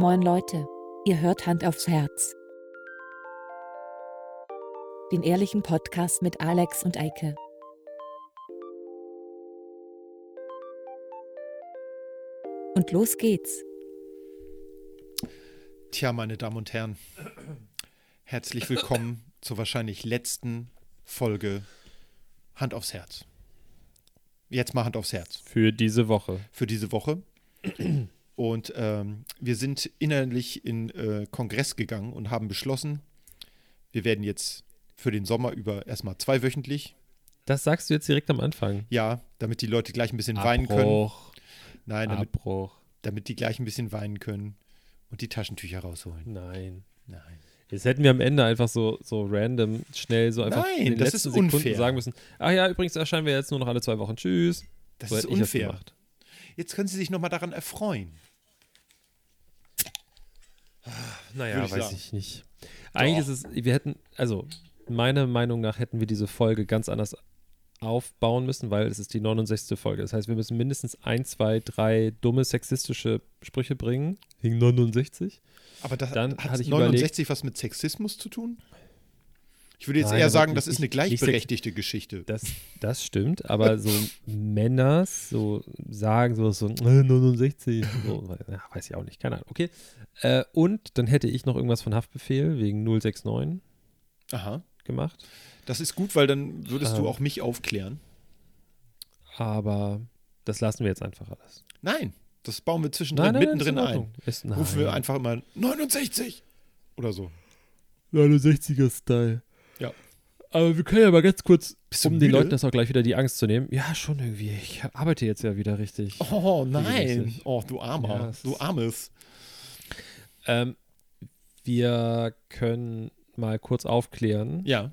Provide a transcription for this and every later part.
Moin Leute, ihr hört Hand aufs Herz. Den ehrlichen Podcast mit Alex und Eike. Und los geht's. Tja, meine Damen und Herren, herzlich willkommen zur wahrscheinlich letzten Folge Hand aufs Herz. Jetzt mal Hand aufs Herz Für diese Woche. für diese Woche. Und ähm, wir sind innerlich in äh, Kongress gegangen und haben beschlossen, wir werden jetzt für den Sommer über erstmal zweiwöchentlich. Das sagst du jetzt direkt am Anfang. Ja, damit die Leute gleich ein bisschen weinen können. Abbruch. Nein, damit, Abbruch. damit die gleich ein bisschen weinen können und die Taschentücher rausholen. Nein. Nein. Jetzt hätten wir am Ende einfach so, so random schnell so einfach Nein, in den das letzten ist Sekunden unfair. sagen müssen. Ach ja, übrigens erscheinen wir jetzt nur noch alle zwei Wochen. Tschüss. Das So ist unfair. gemacht. Jetzt können Sie sich nochmal daran erfreuen. Naja, ich weiß sagen. ich nicht. Eigentlich ist es, wir hätten, also meiner Meinung nach hätten wir diese Folge ganz anders aufbauen müssen, weil es ist die 69. Folge. Das heißt, wir müssen mindestens ein, zwei, drei dumme sexistische Sprüche bringen. Wegen 69. Aber das Dann hat hatte ich 69 was mit Sexismus zu tun? Ich würde jetzt Nein, eher sagen, das ist eine gleichberechtigte Geschichte. Das, das stimmt, aber so Männer so sagen so, so äh, 69, so, ja, weiß ich auch nicht, keine Ahnung, okay. Äh, und dann hätte ich noch irgendwas von Haftbefehl wegen 069 Aha. gemacht, Das ist gut, weil dann würdest du Ähm. auch mich aufklären. aber das lassen wir jetzt einfach alles. Nein, das bauen wir zwischendrin mittendrin ist in ein. Ordnung. Ist, nein. Rufen wir einfach immer 69 oder so. 69er-Style. Aber wir können ja mal ganz kurz, um den? Leuten das auch gleich wieder die Angst zu nehmen. Ja, schon irgendwie. Ich arbeite jetzt ja wieder richtig. Oh nein. Oh, du Armer. Ja, du Armes. Ähm, wir können mal kurz aufklären, Ja.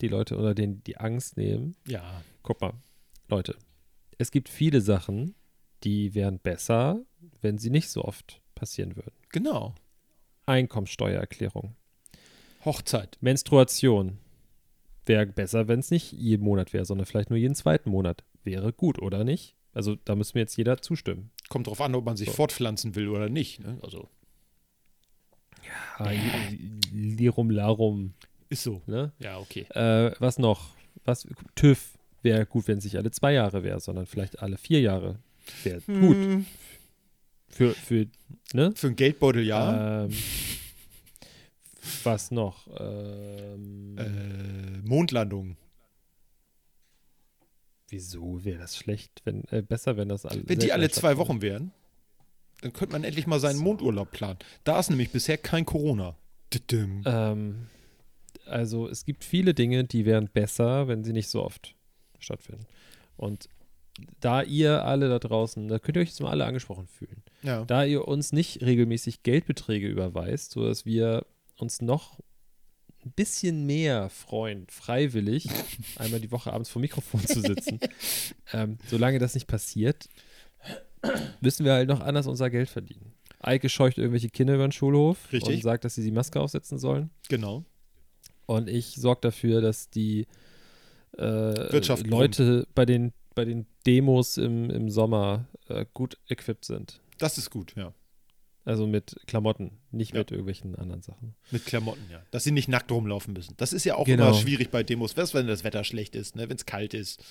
die Leute oder denen die Angst nehmen. Ja. Guck mal, Leute, es gibt viele Sachen, die wären besser, wenn sie nicht so oft passieren würden. Genau. Einkommensteuererklärung, Hochzeit. Menstruation wäre besser, wenn es nicht jeden Monat wäre, sondern vielleicht nur jeden zweiten Monat. Wäre gut, oder nicht? Also da müssen wir jetzt jeder zustimmen. Kommt drauf an, ob man sich So. fortpflanzen will oder nicht. Ne? Also, Ah, Lirum Larum, ist so. ne? Ja, okay. Äh, was noch? Was, TÜV wäre gut, wenn es nicht alle zwei Jahre wäre, sondern vielleicht alle vier Jahre. Wäre gut. Hm, Für, für, ne? Für einen Geldbeutel ja. Ähm, was noch? Ähm, äh, Mondlandung. wieso wäre das schlecht? Wenn, äh, besser, wenn das alle. Wenn die alle zwei. Wochen wären, dann könnte man endlich mal seinen So. Mondurlaub planen. Da ist nämlich bisher kein Corona. Ähm, also es gibt viele Dinge, die wären besser, wenn sie nicht so oft stattfinden. Und da ihr alle da draußen, da könnt ihr euch jetzt mal alle angesprochen fühlen. Ja. Da ihr uns nicht regelmäßig Geldbeträge überweist, sodass wir uns noch ein bisschen mehr freuen, freiwillig einmal die Woche abends vor Mikrofon zu sitzen. ähm, solange das nicht passiert, müssen wir halt noch anders unser Geld verdienen. Eike scheucht irgendwelche Kinder über den Schulhof Richtig. und sagt, dass sie die Maske aufsetzen sollen. Genau. Und ich sorge dafür, dass die äh, Leute bei den, bei den Demos im, im Sommer äh, gut equipped sind. Das ist gut, ja. Also mit Klamotten, nicht Ja. mit irgendwelchen anderen Sachen. Mit Klamotten, ja. Dass sie nicht nackt rumlaufen müssen. Das ist ja auch Genau. immer schwierig bei Demos. Was, wenn das Wetter schlecht ist, ne? wenn es kalt ist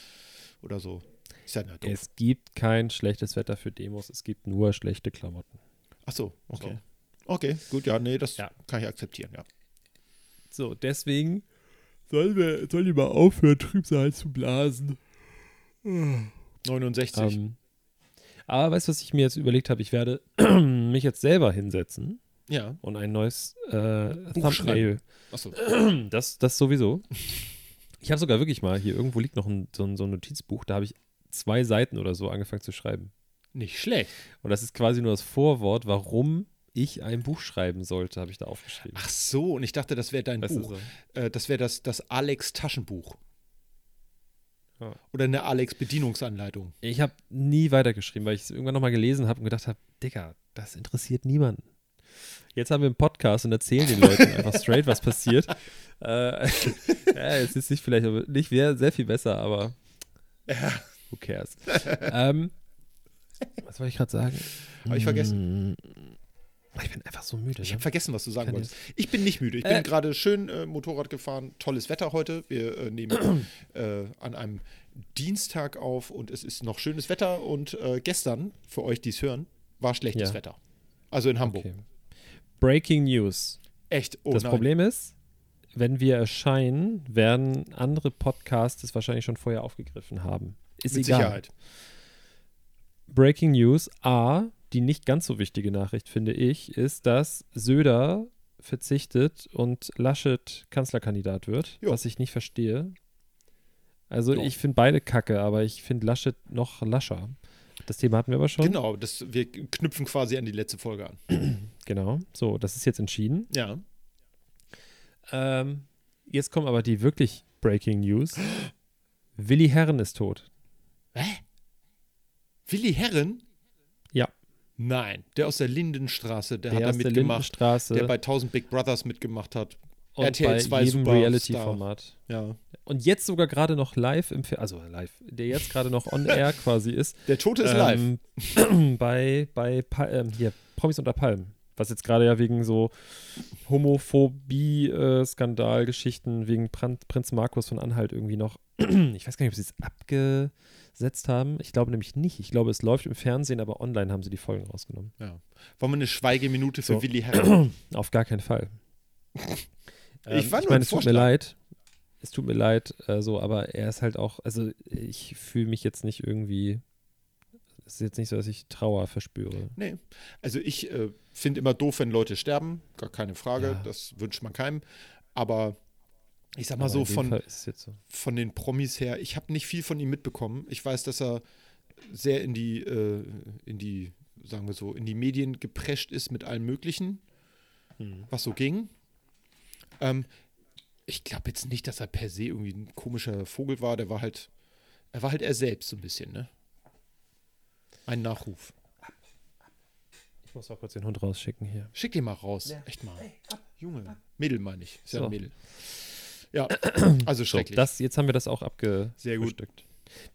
oder so. Ist ja doof. Es gibt kein schlechtes Wetter für Demos, es gibt nur schlechte Klamotten. Ach so, okay. Okay, gut, ja, nee, das Ja. kann ich akzeptieren, ja. So, deswegen sollen wir, sollen die mal aufhören, Trübsal zu blasen. 69. Ähm, aber weißt du, was ich mir jetzt überlegt habe? Ich werde mich jetzt selber hinsetzen ja. und ein neues äh, Thumbnail Achso. Das, das sowieso. Ich habe sogar wirklich mal, hier irgendwo liegt noch ein, so, ein, so ein Notizbuch, da habe ich zwei Seiten oder so angefangen zu schreiben. Nicht schlecht. Und das ist quasi nur das Vorwort, warum ich ein Buch schreiben sollte, habe ich da aufgeschrieben. Ach so, und ich dachte, das wäre dein Weißt Buch. so. Äh, das wäre das, das Alex-Taschenbuch. Ja. Oder eine Alex-Bedienungsanleitung. Ich habe nie weitergeschrieben, weil ich es irgendwann nochmal gelesen habe und gedacht habe, Digga, das interessiert niemanden. Jetzt haben wir einen Podcast und erzählen den Leuten einfach straight, was passiert. Äh, ja, es ist nicht vielleicht aber nicht sehr, sehr viel besser, aber who cares? ähm, was wollte ich gerade sagen? Habe ich vergessen. Ich bin einfach so müde. Ich Ne? habe vergessen, was du sagen Kann wolltest. Ich bin nicht müde. Ich bin Äh. gerade schön äh, Motorrad gefahren. Tolles Wetter heute. Wir äh, nehmen äh, an einem Dienstag auf und es ist noch schönes Wetter. Und äh, gestern, für euch, die es hören, war schlechtes Ja. Wetter. Also in Hamburg. Okay. Breaking News. Echt. Oh, das nein. Problem ist, wenn wir erscheinen, werden andere Podcasts es wahrscheinlich schon vorher aufgegriffen haben. Ist Mit egal. Sicherheit. Breaking News. A, die nicht ganz so wichtige Nachricht, finde ich, ist, dass Söder verzichtet und Laschet Kanzlerkandidat wird, Jo. was ich nicht verstehe. Also Jo. ich finde beide kacke, aber ich finde Laschet noch lascher. Das Thema hatten wir aber schon. Genau, das, wir knüpfen quasi an die letzte Folge an. Genau. So, das ist jetzt entschieden. Ja. Ähm, jetzt kommen aber die wirklich Breaking News. Willi Herren ist tot. Willi Herren? Nein, der aus der Lindenstraße, der, Der hat da der mitgemacht. Lindenstraße Der bei 1000 Big Brothers mitgemacht hat. und RTL bei 2 jedem. Reality-Format. Ja. Und jetzt sogar gerade noch live im Fer also live, der jetzt gerade noch on air quasi ist. Der Tote ist live. ähm, bei bei Pa- ähm, hier Promis unter Palmen, was jetzt gerade ja wegen so Homophobie-Skandalgeschichten wegen Pran Prinz Markus von Anhalt irgendwie noch, ich weiß gar nicht, ob sie es abgesetzt haben. Ich glaube nämlich nicht. Ich glaube, es läuft im Fernsehen, aber online haben sie die Folgen rausgenommen. Ja. Wollen wir eine Schweigeminute für So. Willi Herren? Auf gar keinen Fall. Ich war nur ich meine, ein es tut mir leid. Es tut mir leid, äh, so, aber er ist halt auch, also ich fühle mich jetzt nicht irgendwie, es ist jetzt nicht so, dass ich Trauer verspüre. Nee. Also ich äh, finde immer doof, wenn Leute sterben. Gar keine Frage. Ja. Das wünscht man keinem. Aber ich sag mal Aber so, von, so. von den Promis her, ich habe nicht viel von ihm mitbekommen. Ich weiß, dass er sehr in die, äh, in die, sagen wir so, in die Medien geprescht ist mit allem Möglichen, Hm. was so ging. Ähm, ich glaube jetzt nicht, dass er per se irgendwie ein komischer Vogel war. Der war halt, er war halt er selbst so ein bisschen, ne? Ein Nachruf. Ich muss auch kurz den Hund rausschicken hier. Schick den mal raus. Echt mal. Junge. Mädel meine ich. Ist ja So. ein Mädel. Ja, also So, schrecklich. das, jetzt haben wir das auch abgefrühstückt. Sehr gut.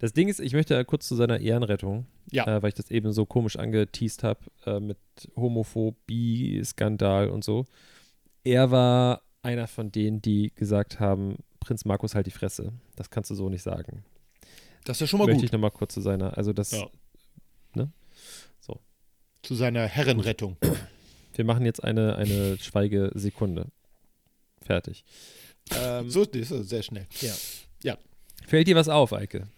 Das Ding ist, ich möchte ja kurz zu seiner Ehrenrettung, Ja. äh, weil ich das eben so komisch angeteased habe äh, mit Homophobie, Skandal und so. Er war einer von denen, die gesagt haben, Prinz Markus halt die Fresse. Das kannst du so nicht sagen. das ist ja schon mal möchte gut. ich nochmal kurz zu seiner, also das, Ja. Ne? Zu seiner Herrenrettung. Wir machen jetzt eine, eine Schweigesekunde. Fertig. Ähm, So, das ist sehr schnell. Fällt dir was auf, Eike?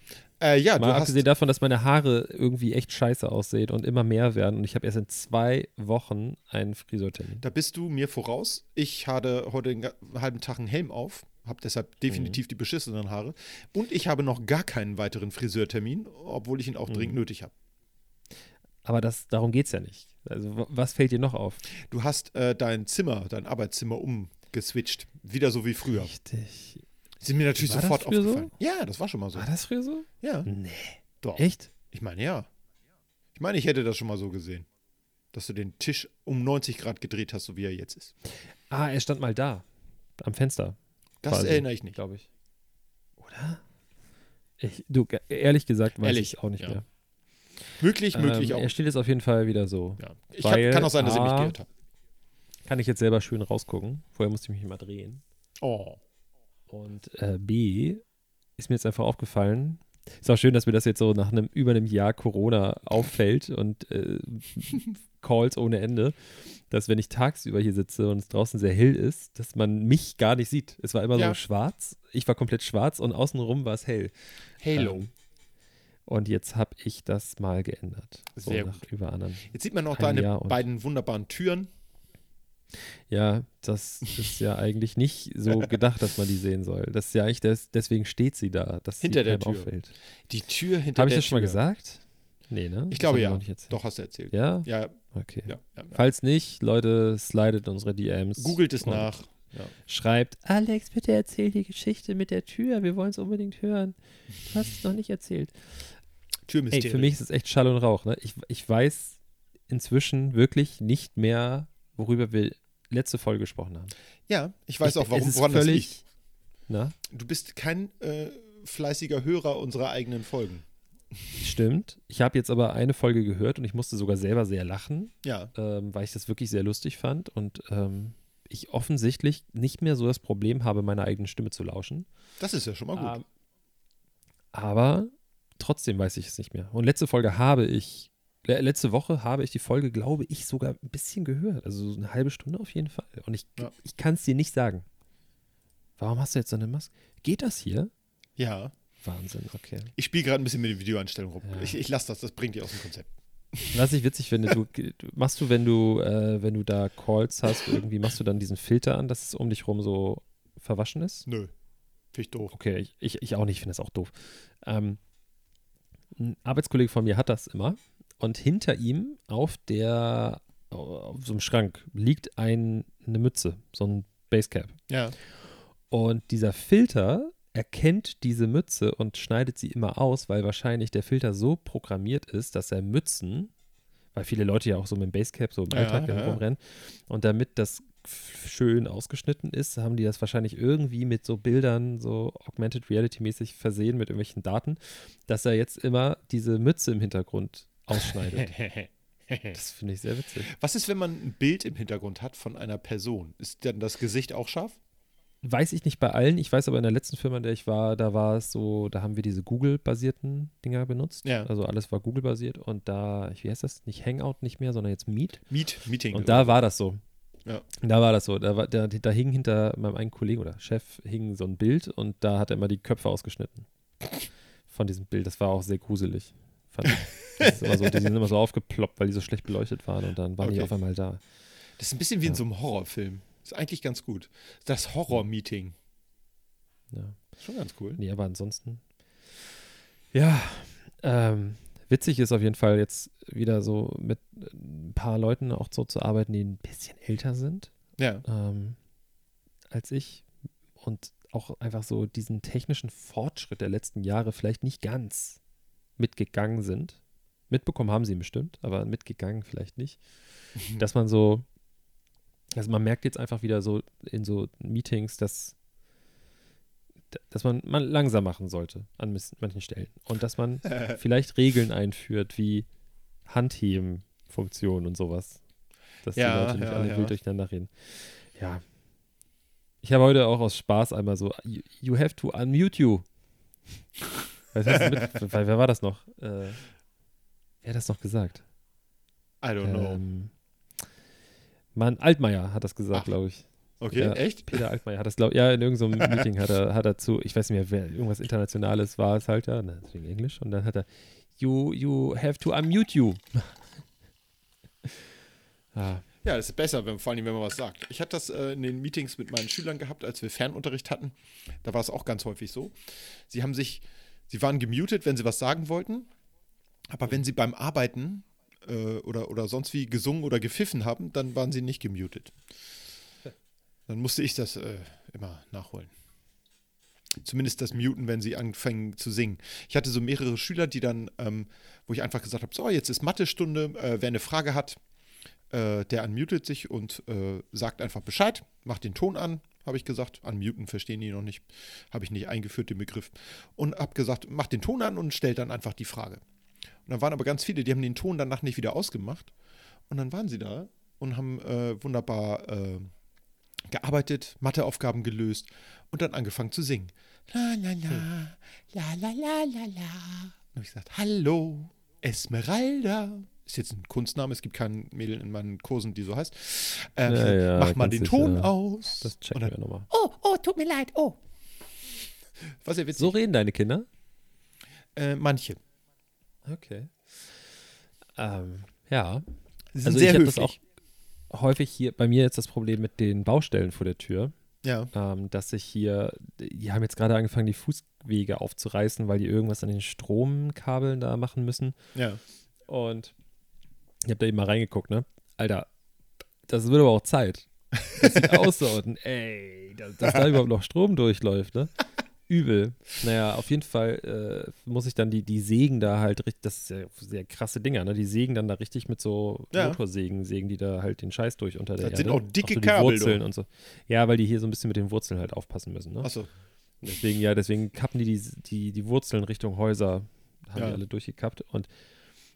Äh, ja, Mal du hast, abgesehen davon, dass meine Haare irgendwie echt scheiße aussehen und immer mehr werden und ich habe erst in zwei Wochen einen Friseurtermin. da bist du mir voraus. Ich hatte heute den ga- halben Tag einen Helm auf, habe deshalb Mhm. definitiv die beschissenen Haare. Und ich habe noch gar keinen weiteren Friseurtermin, obwohl ich ihn auch Mhm. dringend nötig habe. Aber das, darum geht es ja nicht. Also, wa- was fällt dir noch auf? Du hast äh, dein Zimmer, dein Arbeitszimmer umgeswitcht. Wieder so wie früher. Richtig. Sind mir natürlich War das sofort früher so? aufgefallen. Ja, das war schon mal so. War das früher so? Ja, Nee. doch. Echt? Ich meine, ja. Ich meine, ich hätte das schon mal so gesehen. Dass du den Tisch um 90 Grad gedreht hast, so wie er jetzt ist. Ah, er stand mal da. Am Fenster, Das Quasi. erinnere ich nicht. glaube ich. Oder? Ich, du, ehrlich gesagt weiß Ehrlich, ich auch nicht ja. mehr. Möglich, möglich ähm, auch. Er steht jetzt auf jeden Fall wieder so. Ja. Ich Weil hab, kann auch sein, dass ich mich geirrt habe. Kann ich jetzt selber schön rausgucken. Vorher musste ich mich mal drehen. Oh. Und äh, B ist mir jetzt einfach aufgefallen. Ist auch schön, dass mir das jetzt so nach einem über einem Jahr Corona auffällt und äh, Calls ohne Ende, dass wenn ich tagsüber hier sitze und es draußen sehr hell ist, dass man mich gar nicht sieht. Es war immer Ja. so schwarz. Ich war komplett schwarz und außenrum war es hell. Halo. Ähm, und jetzt habe ich das mal geändert. So Sehr nach über anderen. Jetzt sieht man noch ein deine beiden wunderbaren Türen. Ja, das ist ja eigentlich nicht so gedacht, dass man die sehen soll. Das ist ja eigentlich, des, deswegen steht sie da, dass Hinter sie der Tür. auffällt. Die Tür hinter Habe ich der das schon mal Tür. gesagt? Nee, ne? Ich Das glaube ja. Doch, hast du erzählt. Ja? Ja, Okay. ja. ja. Falls nicht, Leute, slidet unsere DMs. Googelt es nach. Ja. Schreibt, Alex, bitte erzähl die Geschichte mit der Tür. Wir wollen es unbedingt hören. Du hast es noch nicht erzählt. Ey, Türmysterium. für mich ist es echt Schall und Rauch. Ne? Ich, ich weiß inzwischen wirklich nicht mehr, worüber wir letzte Folge gesprochen haben. Ja, ich weiß ich, auch, warum, es ist woran das liegt. völlig, Na? Du bist kein äh, fleißiger Hörer unserer eigenen Folgen. Stimmt. Ich habe jetzt aber eine Folge gehört und ich musste sogar selber sehr lachen, Ja. ähm, weil ich das wirklich sehr lustig fand und ähm, ich offensichtlich nicht mehr so das Problem habe, meiner eigenen Stimme zu lauschen. Das ist ja schon mal gut. Ähm, aber trotzdem weiß ich es nicht mehr. Und letzte Folge habe ich, le letzte Woche habe ich die Folge, glaube ich, sogar ein bisschen gehört. Also so eine halbe Stunde auf jeden Fall. Und ich, Ja. ich kann es dir nicht sagen. Warum hast du jetzt so eine Maske? Geht das hier? ja. Wahnsinn, okay. Ich spiele gerade ein bisschen mit den Videoeinstellungen rum. Ja. Ich, ich lasse das, das bringt die aus dem Konzept. Was ich witzig finde, du machst du, wenn du, äh, wenn du da Calls hast, irgendwie machst du dann diesen Filter an, dass es um dich rum so verwaschen ist? Nö. Finde ich doof. Okay, ich, ich, ich auch nicht, ich finde das auch doof. Ähm, ein Arbeitskollege von mir hat das immer und hinter ihm auf der, auf so einem Schrank liegt ein, eine Mütze, so ein Basecap. Ja. Und dieser Filter erkennt diese Mütze und schneidet sie immer aus, weil wahrscheinlich der Filter so programmiert ist, dass er Mützen, weil viele Leute ja auch so mit dem Basecap so im Alltag ja, ja. rumrennen, und damit das schön ausgeschnitten ist, haben die das wahrscheinlich irgendwie mit so Bildern, so Augmented Reality mäßig versehen mit irgendwelchen Daten, dass er jetzt immer diese Mütze im Hintergrund ausschneidet. das finde ich sehr witzig. Was ist, wenn man ein Bild im Hintergrund hat von einer Person? Ist dann das Gesicht auch scharf? Weiß ich nicht bei allen. Ich weiß aber in der letzten Firma, in der ich war, da war es so, da haben wir diese Google-basierten Dinger benutzt. Ja. Also alles war Google-basiert und da, wie heißt das? Nicht Hangout nicht mehr, sondern jetzt Meet. Meet, Meeting. Und da war das so. Ja. Da war das so. Da, war, da, da hing hinter meinem einen Kollegen oder Chef hing so ein Bild und da hat er immer die Köpfe ausgeschnitten. Von diesem Bild. Das war auch sehr gruselig. Fand ich. Das ist immer so, die sind immer so aufgeploppt, weil die so schlecht beleuchtet waren und dann waren die Okay. auf einmal da. Das ist ein bisschen wie in Ja. so einem Horrorfilm. Ist eigentlich ganz gut. Das Horror-Meeting. Ja. Schon ganz cool. Nee, aber ansonsten. Ja, ähm, witzig ist auf jeden Fall jetzt wieder so mit ein paar Leuten auch so zu arbeiten, die ein bisschen älter sind Ja. ähm, als ich und auch einfach so diesen technischen Fortschritt der letzten Jahre vielleicht nicht ganz mitgegangen sind. Mitbekommen haben sie bestimmt, aber mitgegangen vielleicht nicht. Dass man so, also man merkt jetzt einfach wieder so in so Meetings, dass, dass man, man langsam machen sollte an manchen Stellen. Und dass man vielleicht Regeln einführt wie Handheben-Funktionen und sowas. Dass Ja, die Leute nicht ja, alle ja. wild durcheinander reden. Ja. Ich habe heute auch aus Spaß einmal so, you, you have to unmute you. Hast du mit, wer war das noch? Äh, wer hat das noch gesagt? I don't know. Ähm, Mann, Altmaier hat das gesagt, Ach. glaube ich. Okay, ja. echt? Peter Altmaier hat das, glaube ja, in irgendeinem Meeting hat er, hat er zu, ich weiß nicht mehr, wer, irgendwas Internationales war es halt, ja, ne, deswegen Englisch. Und dann hat er, you, you have to unmute you. ah, Ja, das ist besser, wenn, vor allem, wenn man was sagt. Ich hatte das äh, in den Meetings mit meinen Schülern gehabt, als wir Fernunterricht hatten. Da war es auch ganz häufig so. Sie haben sich, sie waren gemutet, wenn sie was sagen wollten. Aber wenn sie beim Arbeiten äh, oder, oder sonst wie gesungen oder gepfiffen haben, dann waren sie nicht gemutet. Dann musste ich das äh, immer nachholen. Zumindest das Muten, wenn sie anfangen zu singen. Ich hatte so mehrere Schüler, die dann, ähm, wo ich einfach gesagt habe: So, jetzt ist Mathestunde, äh, wer eine Frage hat, äh, der unmutet sich und äh, sagt einfach Bescheid, macht den Ton an, habe ich gesagt. Unmuten verstehen die noch nicht, habe ich nicht eingeführt, den Begriff. Und habe gesagt, macht den Ton an und stellt dann einfach die Frage. Und dann waren aber ganz viele, die haben den Ton danach nicht wieder ausgemacht. Und dann waren sie da und haben äh, wunderbar äh, gearbeitet, Matheaufgaben gelöst und dann angefangen zu singen. La la la, la la la la la. Dann habe ich gesagt, hallo, Esmeralda. Ist jetzt ein Kunstname, es gibt kein Mädel in meinen Kursen, die so heißt. Ähm, Ja, ja, mach mal den sicher. Ton aus. das Und checken dann, wir nochmal. oh, oh, tut mir leid, oh. Was ja witzig. So reden deine Kinder? äh, manche. Okay. Ähm, ja. Sie sind Also sehr ich höflich. das auch häufig hier, bei mir jetzt das Problem mit den Baustellen vor der Tür. Ja. ähm, dass sich hier, die haben jetzt gerade angefangen, die Fußwege aufzureißen, weil die irgendwas an den Stromkabeln da machen müssen. Ja. Und ich habe da eben mal reingeguckt, ne? Alter, das wird aber auch Zeit. Das sieht aus so, und, ey, dass, dass da überhaupt noch Strom durchläuft, ne? Übel. Naja, auf jeden Fall äh, muss ich dann die, die Sägen da halt richtig, das ist ja sehr krasse Dinger, ne? Die sägen dann da richtig mit so Ja. Motorsägen, sägen die da halt den Scheiß durch unter der Das sind Erde. auch dicke so die Kabel, Wurzeln du. und so. Ja, weil die hier so ein bisschen mit den Wurzeln halt aufpassen müssen, ne? Achso. Deswegen, ja, deswegen kappen die die, die die Wurzeln Richtung Häuser haben Ja. die alle durchgekappt. Und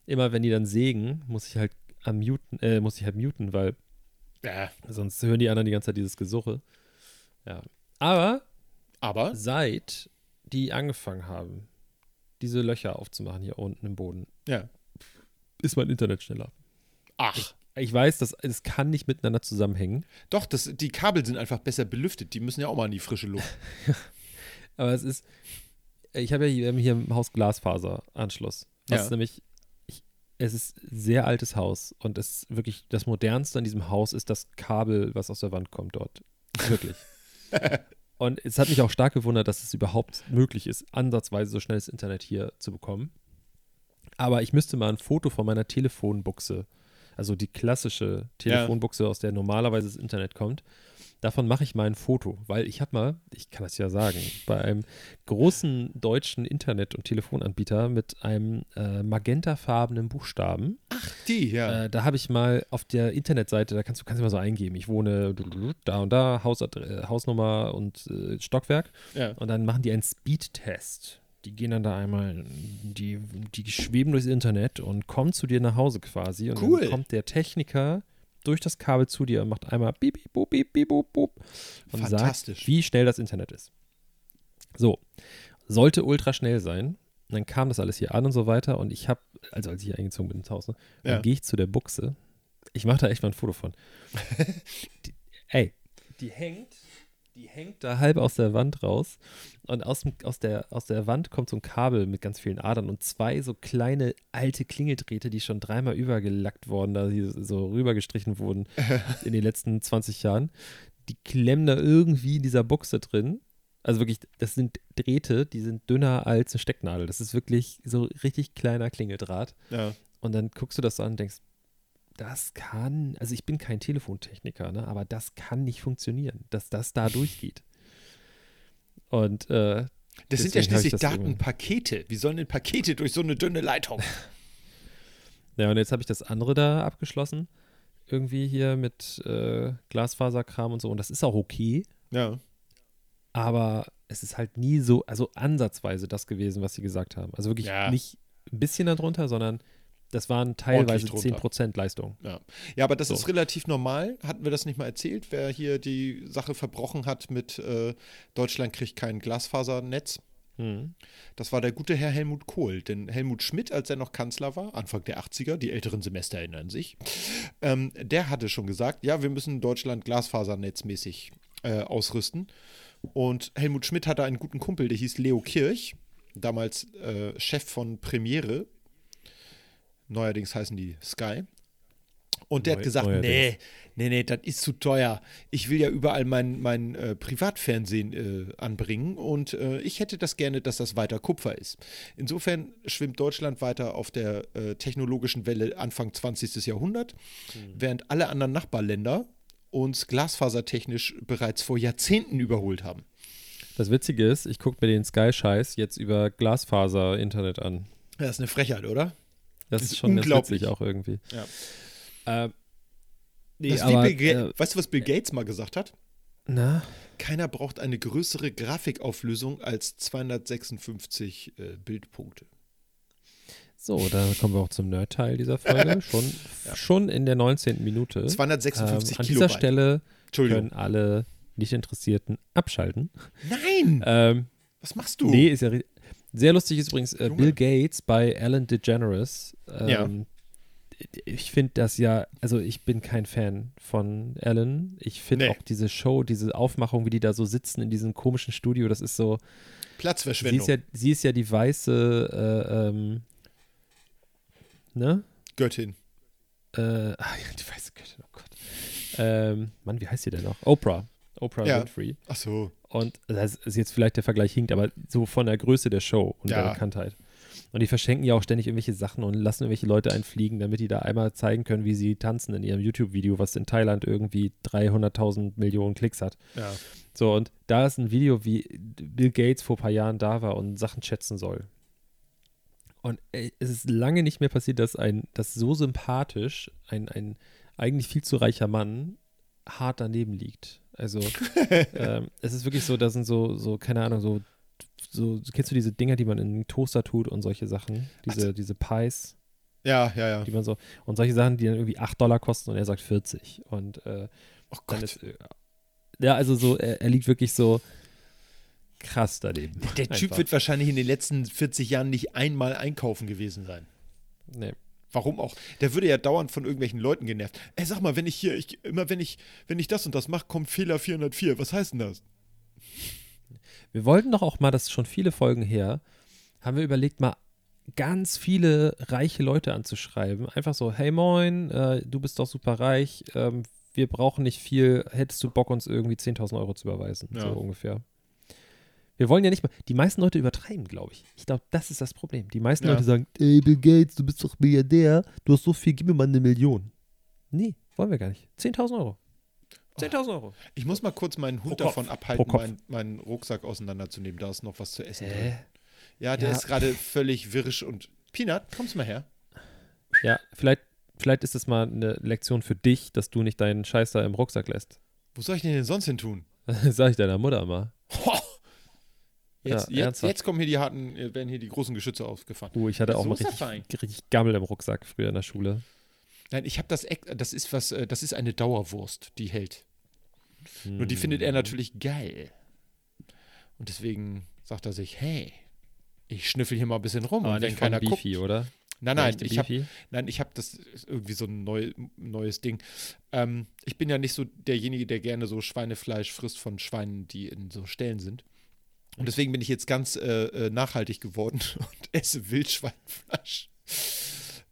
immer wenn die dann sägen, muss ich halt am muten, äh, muss ich halt muten, weil Ja. sonst hören die anderen die ganze Zeit dieses Gesuche. Ja. Aber Aber, seit die angefangen haben, diese Löcher aufzumachen hier unten im Boden, ja. ist mein Internet schneller. Ach. Ich weiß, das, es kann nicht miteinander zusammenhängen, Doch, das, die Kabel sind einfach besser belüftet. Die müssen ja auch mal in die frische Luft. aber es ist, ich habe ja hier, hier im Haus Glasfaseranschluss. Das Ja. ist nämlich, ich, es ist ein sehr altes Haus und es ist wirklich das Modernste an diesem Haus ist das Kabel, was aus der Wand kommt dort. Wirklich. und es hat mich auch stark gewundert, dass es überhaupt möglich ist, ansatzweise so schnelles Internet hier zu bekommen. Aber ich müsste mal ein Foto von meiner Telefonbuchse, also die klassische Telefonbuchse, aus der normalerweise das Internet kommt, davon mache ich mal ein Foto, weil ich habe mal, ich kann das ja sagen, bei einem großen deutschen Internet- und Telefonanbieter mit einem äh, magentafarbenen Buchstaben, Die, ja. äh, da habe ich mal auf der Internetseite, da kannst du kannst du mal so eingeben, ich wohne da und da, Hausadre äh, Hausnummer und äh, Stockwerk. ja. Und dann machen die einen Speedtest. Die gehen dann da einmal, die, die schweben durchs Internet und kommen zu dir nach Hause quasi. Und Cool. dann kommt der Techniker durch das Kabel zu dir und macht einmal piep, piep, boop, piep, piep, boop, boop und Fantastisch. sagt, wie schnell das Internet ist. So, sollte ultra schnell sein. Und dann kam das alles hier an und so weiter. Und ich habe, also als ich hier eingezogen bin ins Haus, ne, Ja. dann gehe ich zu der Buchse. Ich mache da echt mal ein Foto von. die, ey, die hängt, die hängt da halb aus der Wand raus. Und aus, dem, aus, der, aus der Wand kommt so ein Kabel mit ganz vielen Adern und zwei so kleine alte Klingeldrähte, die schon dreimal übergelackt wurden, da die so rübergestrichen wurden in den letzten 20 Jahren. Die klemmen da irgendwie in dieser Buchse drin. Also wirklich, das sind Drähte, die sind dünner als eine Stecknadel. Das ist wirklich so richtig kleiner Klingeldraht. ja. Und dann guckst du das so an und denkst, das kann, also ich bin kein Telefontechniker, ne, aber das kann nicht funktionieren, dass das da durchgeht. Und äh, Das sind ja schließlich Datenpakete. Wie sollen denn Pakete durch so eine dünne Leitung? ja, und jetzt habe ich das andere da abgeschlossen. Irgendwie hier mit äh, Glasfaserkram und so. Und das ist auch okay, Ja. aber es ist halt nie so, also ansatzweise das gewesen, was sie gesagt haben. Also wirklich Ja. nicht ein bisschen darunter, sondern das waren teilweise drunter. 10% Leistung. Ja. ja, aber das So. ist relativ normal. Hatten wir das nicht mal erzählt, wer hier die Sache verbrochen hat mit äh, Deutschland kriegt kein Glasfasernetz? Hm. Das war der gute Herr Helmut Kohl. Denn Helmut Schmidt, als er noch Kanzler war, Anfang der 80er, die älteren Semester erinnern sich, ähm, der hatte schon gesagt, ja, wir müssen Deutschland glasfasernetzmäßig äh, ausrüsten. Und Helmut Schmidt hatte einen guten Kumpel, der hieß Leo Kirch, damals äh, Chef von Premiere. Neuerdings heißen die Sky. Und der Neu- hat gesagt, nee, neuerdings. nee, nee, das ist zu teuer. Ich will ja überall mein, mein äh, Privatfernsehen äh, anbringen und äh, ich hätte das gerne, dass das weiter Kupfer ist. Insofern schwimmt Deutschland weiter auf der äh, technologischen Welle Anfang 20. Jahrhundert, während alle anderen Nachbarländer uns glasfasertechnisch bereits vor Jahrzehnten überholt haben. Das Witzige ist, ich gucke mir den Sky-Scheiß jetzt über Glasfaser-Internet an. Das ist eine Frechheit, oder? Das Ist ist schon ganz witzig auch irgendwie. Ja. Ähm, nee, aber, äh, weißt du, was Bill Gates mal gesagt hat? na, Keiner braucht eine größere Grafikauflösung als 256 äh, Bildpunkte. so, da kommen wir auch zum Nerd-Teil dieser Folge. Schon, schon in der 19. Minute. 256 ähm, an Kilobyte. dieser Stelle können alle Nicht-Interessierten abschalten. Nein! Ähm, was machst du? nee, ist ja ri- sehr lustig ist übrigens äh. Bill Gates bei Ellen DeGeneres. Ähm, Ja. Ich finde das ja, also ich bin kein Fan von Ellen. Ich finde Nee. auch diese Show, diese Aufmachung, wie die da so sitzen in diesem komischen Studio, das ist so, sie Platzverschwendung. ist ja, sie ist ja die weiße, äh, ähm, ne? Göttin. Äh, ach ja, die weiße Göttin, oh Gott. Ähm, Mann, wie heißt sie denn noch? Oprah. Oprah Ja. Winfrey. Ach so. Und das ist jetzt vielleicht der Vergleich hinkt, aber so von der Größe der Show und Ja. der Bekanntheit. Und die verschenken ja auch ständig irgendwelche Sachen und lassen irgendwelche Leute einfliegen, damit die da einmal zeigen können, wie sie tanzen in ihrem YouTube-Video, was in Thailand irgendwie 300.000 Millionen Klicks hat. Ja. So, und da ist ein Video, wie Bill Gates vor ein paar Jahren da war und Sachen schätzen soll. Und es ist lange nicht mehr passiert, dass ein, dass so sympathisch ein, ein eigentlich viel zu reicher Mann hart daneben liegt. Also, ähm, es ist wirklich so, da sind so, so, keine Ahnung, so so, kennst du diese Dinger, die man in den Toaster tut und solche Sachen? Diese, Also- diese Pies, Ja, ja, ja. die man so, und solche Sachen, die dann irgendwie 8 Dollar kosten und er sagt 40. Und äh, Oh Gott. ist, äh, ja, also so, er, er liegt wirklich so krass daneben. Der Typ Einfach. wird wahrscheinlich in den letzten 40 Jahren nicht einmal einkaufen gewesen sein. Nee. Warum auch? Der würde ja dauernd von irgendwelchen Leuten genervt. Ey, sag mal, wenn ich hier, ich, immer wenn ich, wenn ich das und das mache, kommt Fehler 404. Was heißt denn das? Wir wollten doch auch mal, das ist schon viele Folgen her, haben wir überlegt, mal ganz viele reiche Leute anzuschreiben. Einfach so, hey moin, äh, du bist doch super reich, ähm, wir brauchen nicht viel, hättest du Bock, uns irgendwie 10.000 Euro zu überweisen, Ja. so ungefähr. Wir wollen ja nicht mal, die meisten Leute übertreiben, glaube ich. Ich glaube, das ist das Problem. Die meisten Ja. Leute sagen, ey Bill Gates, du bist doch Milliardär, du hast so viel, gib mir mal eine Million. Nee, wollen wir gar nicht. 10.000 Euro. 10.000 Euro. Ich muss mal kurz meinen Hund Pro Kopf. davon abhalten, meinen, meinen Rucksack auseinanderzunehmen. Da ist noch was zu essen drin. Hä? Ja, der Ja. ist gerade völlig wirrisch und. Peanut, kommst mal her. Ja, vielleicht, vielleicht ist es mal eine Lektion für dich, dass du nicht deinen Scheiß da im Rucksack lässt. Wo soll ich den denn sonst hin tun? Sag ich deiner Mutter mal. Ho! Jetzt, Ja, jetzt, jetzt kommen hier die harten, äh, werden hier die großen Geschütze aufgefahren. Du, ich hatte auch so mal richtig, richtig Gammel im Rucksack früher in der Schule. Nein, ich habe das, das ist was, äh, das ist eine Dauerwurst, die hält. Nur die findet er Hm. natürlich geil. Und deswegen sagt er sich, hey, ich schnüffel hier mal ein bisschen rum. Aber und wenn keiner von guckt. Beefy, oder? Nein, nein, ich habe Beefy? Nein, ich habe das irgendwie so ein neu, neues Ding. Ähm, ich bin ja nicht so derjenige, der gerne so Schweinefleisch frisst von Schweinen, die in so Ställen sind. Und deswegen bin ich jetzt ganz äh, äh, nachhaltig geworden und esse Wildschweinfleisch.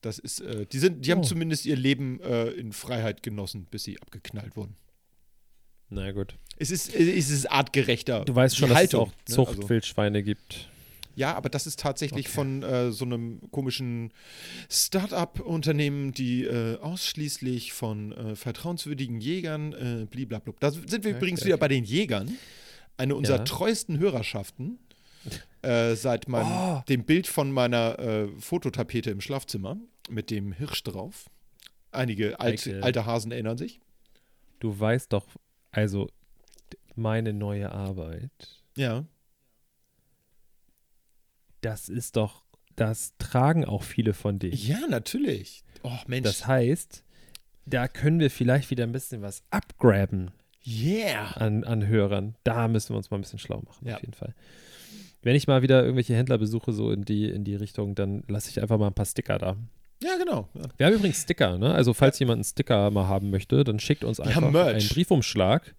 Das ist, äh, die sind, die haben Oh. zumindest ihr Leben äh, in Freiheit genossen, bis sie abgeknallt wurden. Na gut. Es ist, es ist artgerechter. Du weißt schon, dass Haltung, es auch ne? Also- Zuchtwildschweine gibt. Ja, aber das ist tatsächlich Okay. von äh, so einem komischen Start-up-Unternehmen, die äh, ausschließlich von äh, vertrauenswürdigen Jägern, äh, bliblablub. Da sind wir Okay, übrigens okay, wieder bei den Jägern. Eine unserer Ja. treuesten Hörerschaften. Äh, seit meinem, Oh. dem Bild von meiner äh, Fototapete im Schlafzimmer mit dem Hirsch drauf. Einige alt, alte Hasen erinnern sich. Du weißt doch, also meine neue Arbeit, Ja. das ist doch, das tragen auch viele von dich. Ja, natürlich. Oh, Mensch. Das heißt, da können wir vielleicht wieder ein bisschen was abgraben yeah. an, an Hörern. Da müssen wir uns mal ein bisschen schlau machen, Ja. auf jeden Fall. Wenn ich mal wieder irgendwelche Händler besuche, so in die, in die Richtung, dann lasse ich einfach mal ein paar Sticker da. Ja, genau. Ja. Wir haben übrigens Sticker, ne? Also falls jemand einen Sticker mal haben möchte, dann schickt uns einfach Merch. einen Briefumschlag.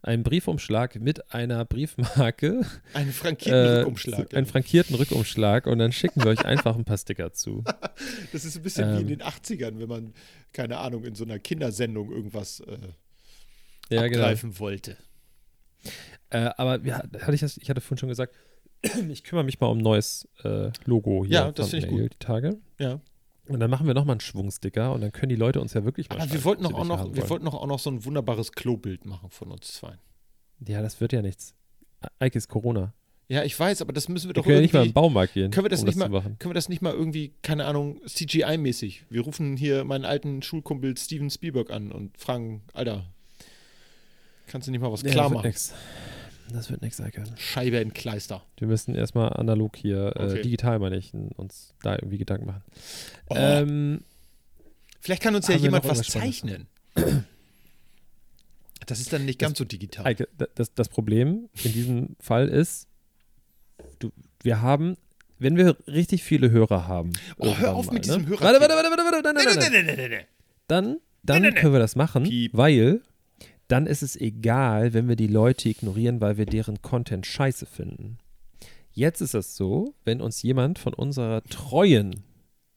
Einen Briefumschlag mit einer Briefmarke. Einen frankierten äh, Rückumschlag. Einen frankierten Rückumschlag und dann schicken wir euch einfach ein paar Sticker zu. Das ist ein bisschen wie in Ähm. den 80ern, wenn man, keine Ahnung, in so einer Kindersendung irgendwas äh, Ja, genau. abgreifen wollte. Äh, aber wir, hatte ich, das, ich hatte vorhin schon gesagt, ich kümmere mich mal um ein neues äh, Logo hier. Ja, das finde ich Mail Die Tage. Ja. Und dann machen wir nochmal einen Schwungsticker und dann können die Leute uns ja wirklich mal Aber wir wollten sie auch noch, wir wollten noch auch noch so ein wunderbares Klobild machen von uns zwei. Ja, das wird ja nichts. Eike ist Corona. Ja, ich weiß, aber das müssen wir Wir doch können ja nicht mal im irgendwie. Baumarkt gehen, Können wir das um nicht das mal-. Können wir das nicht mal irgendwie, keine Ahnung, CGI-mäßig? Wir rufen hier meinen alten Schulkumpel Steven Spielberg an und fragen, Alter, kannst du nicht mal was Ja, klar das wird machen? nix. Das wird nichts, Eike. Scheibe in Kleister. Wir müssen erstmal analog hier, Okay. äh, digital meine ich, uns da irgendwie Gedanken machen. Oh, Ähm, Vielleicht kann uns ja jemand was zeichnen. Das ist dann nicht ganz so digital. Eike, da- das, das Problem in diesem Fall ist, du, wir haben, wenn wir richtig viele Hörer haben. Oh, hör auf mal, mit diesem ne? Hörer- Warte, warte, warte, warte, warte, nein, Nee, nein, nein, nein. nee, nee, nee. Dann, dann können wir das machen, Piep. weil dann ist es egal, wenn wir die Leute ignorieren, weil wir deren Content scheiße finden. Jetzt ist es so, wenn uns jemand von unserer treuen,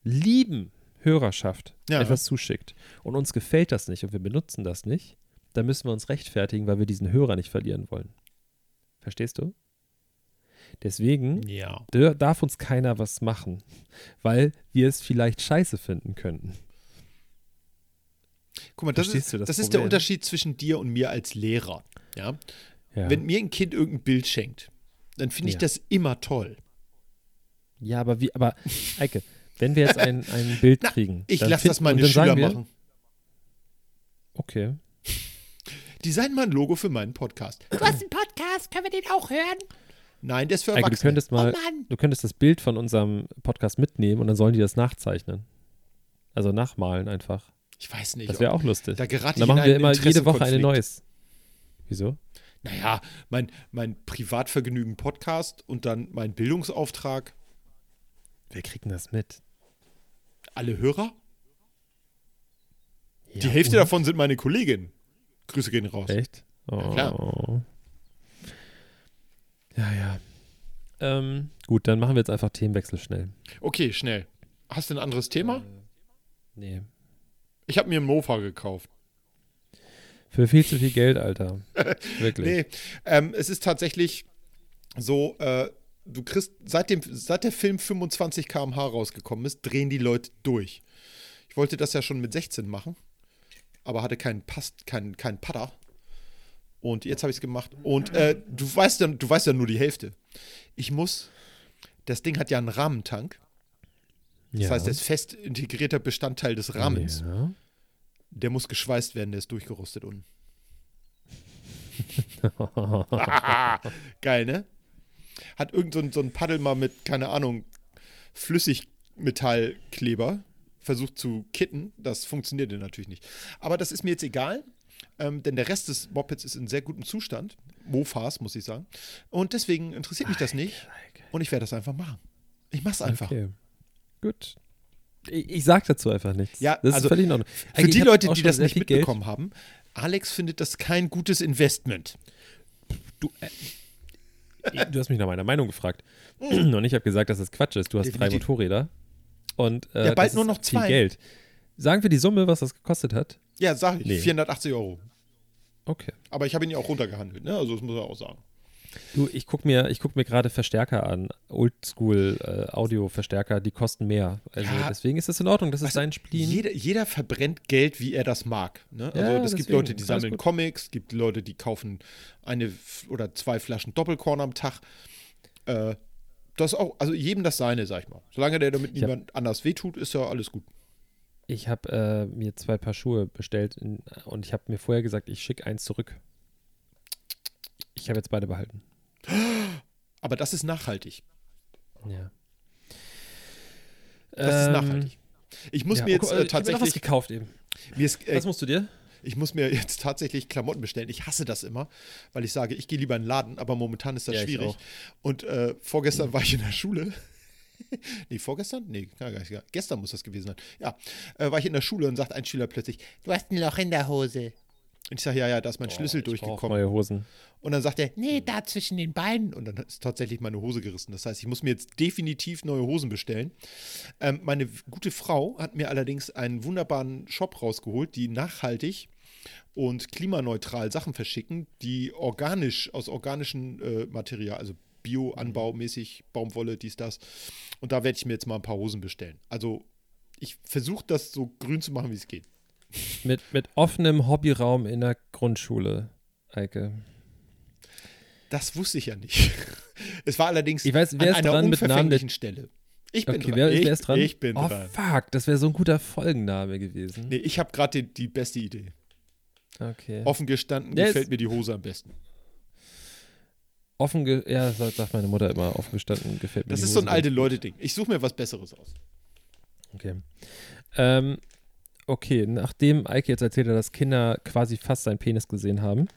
lieben Hörerschaft Ja. etwas zuschickt und uns gefällt das nicht und wir benutzen das nicht, dann müssen wir uns rechtfertigen, weil wir diesen Hörer nicht verlieren wollen. Verstehst du? Deswegen Ja. darf uns keiner was machen, weil wir es vielleicht scheiße finden könnten. Guck mal, das, Verstehst ist, du das das ist der? Unterschied zwischen dir und mir als Lehrer. Ja? Ja, Wenn mir ein Kind irgendein Bild schenkt, dann finde ich Ja. das immer toll. ja aber wie, aber Eike, wenn wir jetzt ein, ein Bild Na, kriegen. Ich dann lasse das meine Schüler wir, machen. Okay. Design mal ein Logo für meinen Podcast. Du hast einen Podcast, können wir den auch hören? Nein, der ist für Eike, Erwachsene. du könntest mal, oh du könntest das Bild von unserem Podcast mitnehmen und dann sollen die das nachzeichnen. Also nachmalen einfach. Ich weiß nicht. Das wäre auch lustig. Da gerate dann machen wir immer jede Woche Interessenkonflikt. neues. Wieso? Naja, mein, mein Privatvergnügen Podcast und dann mein Bildungsauftrag. Wer kriegt denn das mit? Alle Hörer? Ja, Die Hälfte und? davon sind meine Kolleginnen. Grüße gehen raus. Echt? Oh. klar. Ja, ja. Ähm, gut, dann machen wir jetzt einfach Themenwechsel schnell. Okay, schnell. Hast du ein anderes Thema? Nee. Ich habe mir einen Mofa gekauft. Für viel zu viel Geld, Alter. Wirklich. Nee, ähm, es ist tatsächlich so, äh, du kriegst, seit, dem, seit der Film 25 km/h rausgekommen ist, drehen die Leute durch. Ich wollte das ja schon mit 16 machen, aber hatte keinen Pass, keinen, keinen Putter. Und jetzt habe ich es gemacht. Und äh, du, weißt ja, du weißt ja nur die Hälfte. Ich muss, das Ding hat ja einen Rahmentank. Das ja. heißt, er ist fest integrierter Bestandteil des Rahmens. Ja. Der muss geschweißt werden, der ist durchgerostet unten. Geil, ne? Hat irgend so ein, so ein Paddel mal mit, keine Ahnung, Flüssigmetallkleber versucht zu kitten. Das funktionierte natürlich nicht. Aber das ist mir jetzt egal, ähm, denn der Rest des Mopeds ist in sehr gutem Zustand. Mofas, muss ich sagen. Und deswegen interessiert mich das nicht. Und ich werde das einfach machen. Ich mach's einfach. Okay. Gut. Ich, ich sag dazu einfach nichts. Ja, das also ist völlig in Ordnung. Für die Leute, die das nicht viel Geld- mitbekommen haben, Alex findet das kein gutes Investment. Du, äh, du hast mich nach meiner Meinung gefragt. Und ich habe gesagt, dass das Quatsch ist. Du hast drei Definitiv. Motorräder. Und äh, Ja, bald nur noch viel zwei. Geld. Sagen wir die Summe, was das gekostet hat? Ja, sag ich. Nee. 480 Euro. Okay. Aber ich habe ihn ja auch runtergehandelt, ne? Also das muss er auch sagen. Du, ich gucke mir, ich guck mir gerade Verstärker an. Oldschool äh, die kosten mehr. Also Ja. deswegen ist das in Ordnung. Das ist sein Spleen. Jeder, jeder verbrennt Geld, wie er das mag. Ne? Also Ja, es gibt deswegen, Leute, die sammeln gut. Comics, es gibt Leute, die kaufen eine oder zwei Flaschen Doppelkorn am Tag. Äh, das auch, also jedem das seine, sag ich mal. Solange der damit Ich hab- niemand anders wehtut, ist ja alles gut. Ich habe äh, mir zwei Paar Schuhe bestellt in, und ich habe mir vorher gesagt, ich schicke eins zurück. Ich habe jetzt beide behalten. Aber das ist nachhaltig. Ja. Das ist nachhaltig. Ich muss ja, mir jetzt okay, äh, ich hab mir noch was tatsächlich, gekauft eben. mir ist, äh, Was musst du dir? ich muss mir jetzt tatsächlich Klamotten bestellen. Ich hasse das immer, weil ich sage, ich gehe lieber in den Laden, aber momentan ist das Ja, ich schwierig. Und äh, vorgestern war ich in der Schule. nee, vorgestern? Nee, gar nicht. Gestern muss das gewesen sein. Ja, äh, war ich in der Schule und sagt ein Schüler plötzlich, du hast ein Loch in der Hose. Und ich sage, ja, ja, da ist mein Schlüssel Ich brauch durchgekommen. Neue Hosen. Und dann sagt er, nee, da zwischen den Beinen. Und dann ist tatsächlich meine Hose gerissen. Das heißt, ich muss mir jetzt definitiv neue Hosen bestellen. Ähm, meine gute Frau hat mir allerdings einen wunderbaren Shop rausgeholt, die nachhaltig und klimaneutral Sachen verschicken, die organisch, aus organischem äh, Material, also Bio-Anbaumäßig, Baumwolle, dies, das. Und da werde ich mir jetzt mal ein paar Hosen bestellen. Also ich versuche das so grün zu machen, wie es geht. Mit, mit offenem Hobbyraum in der Grundschule, Eike. Das wusste ich ja nicht. Es war allerdings Ich weiß, wer an ist einer dran mit Namen Stelle. Ich bin Okay, dran. wer, ich, wer ist dran? Ich bin oh, dran. fuck, das wäre so ein guter Folgenname gewesen. Nee, ich habe gerade die, die beste Idee. Okay. Offen gestanden Ja, gefällt mir die Hose am besten. Offen, ge ja, sagt meine Mutter immer, offen gestanden gefällt mir Das ist so ein Hose alte. Leute-Ding. Ich suche mir was Besseres aus. Okay. Ähm, okay, nachdem Eike jetzt erzählt hat, dass Kinder quasi fast seinen Penis gesehen haben,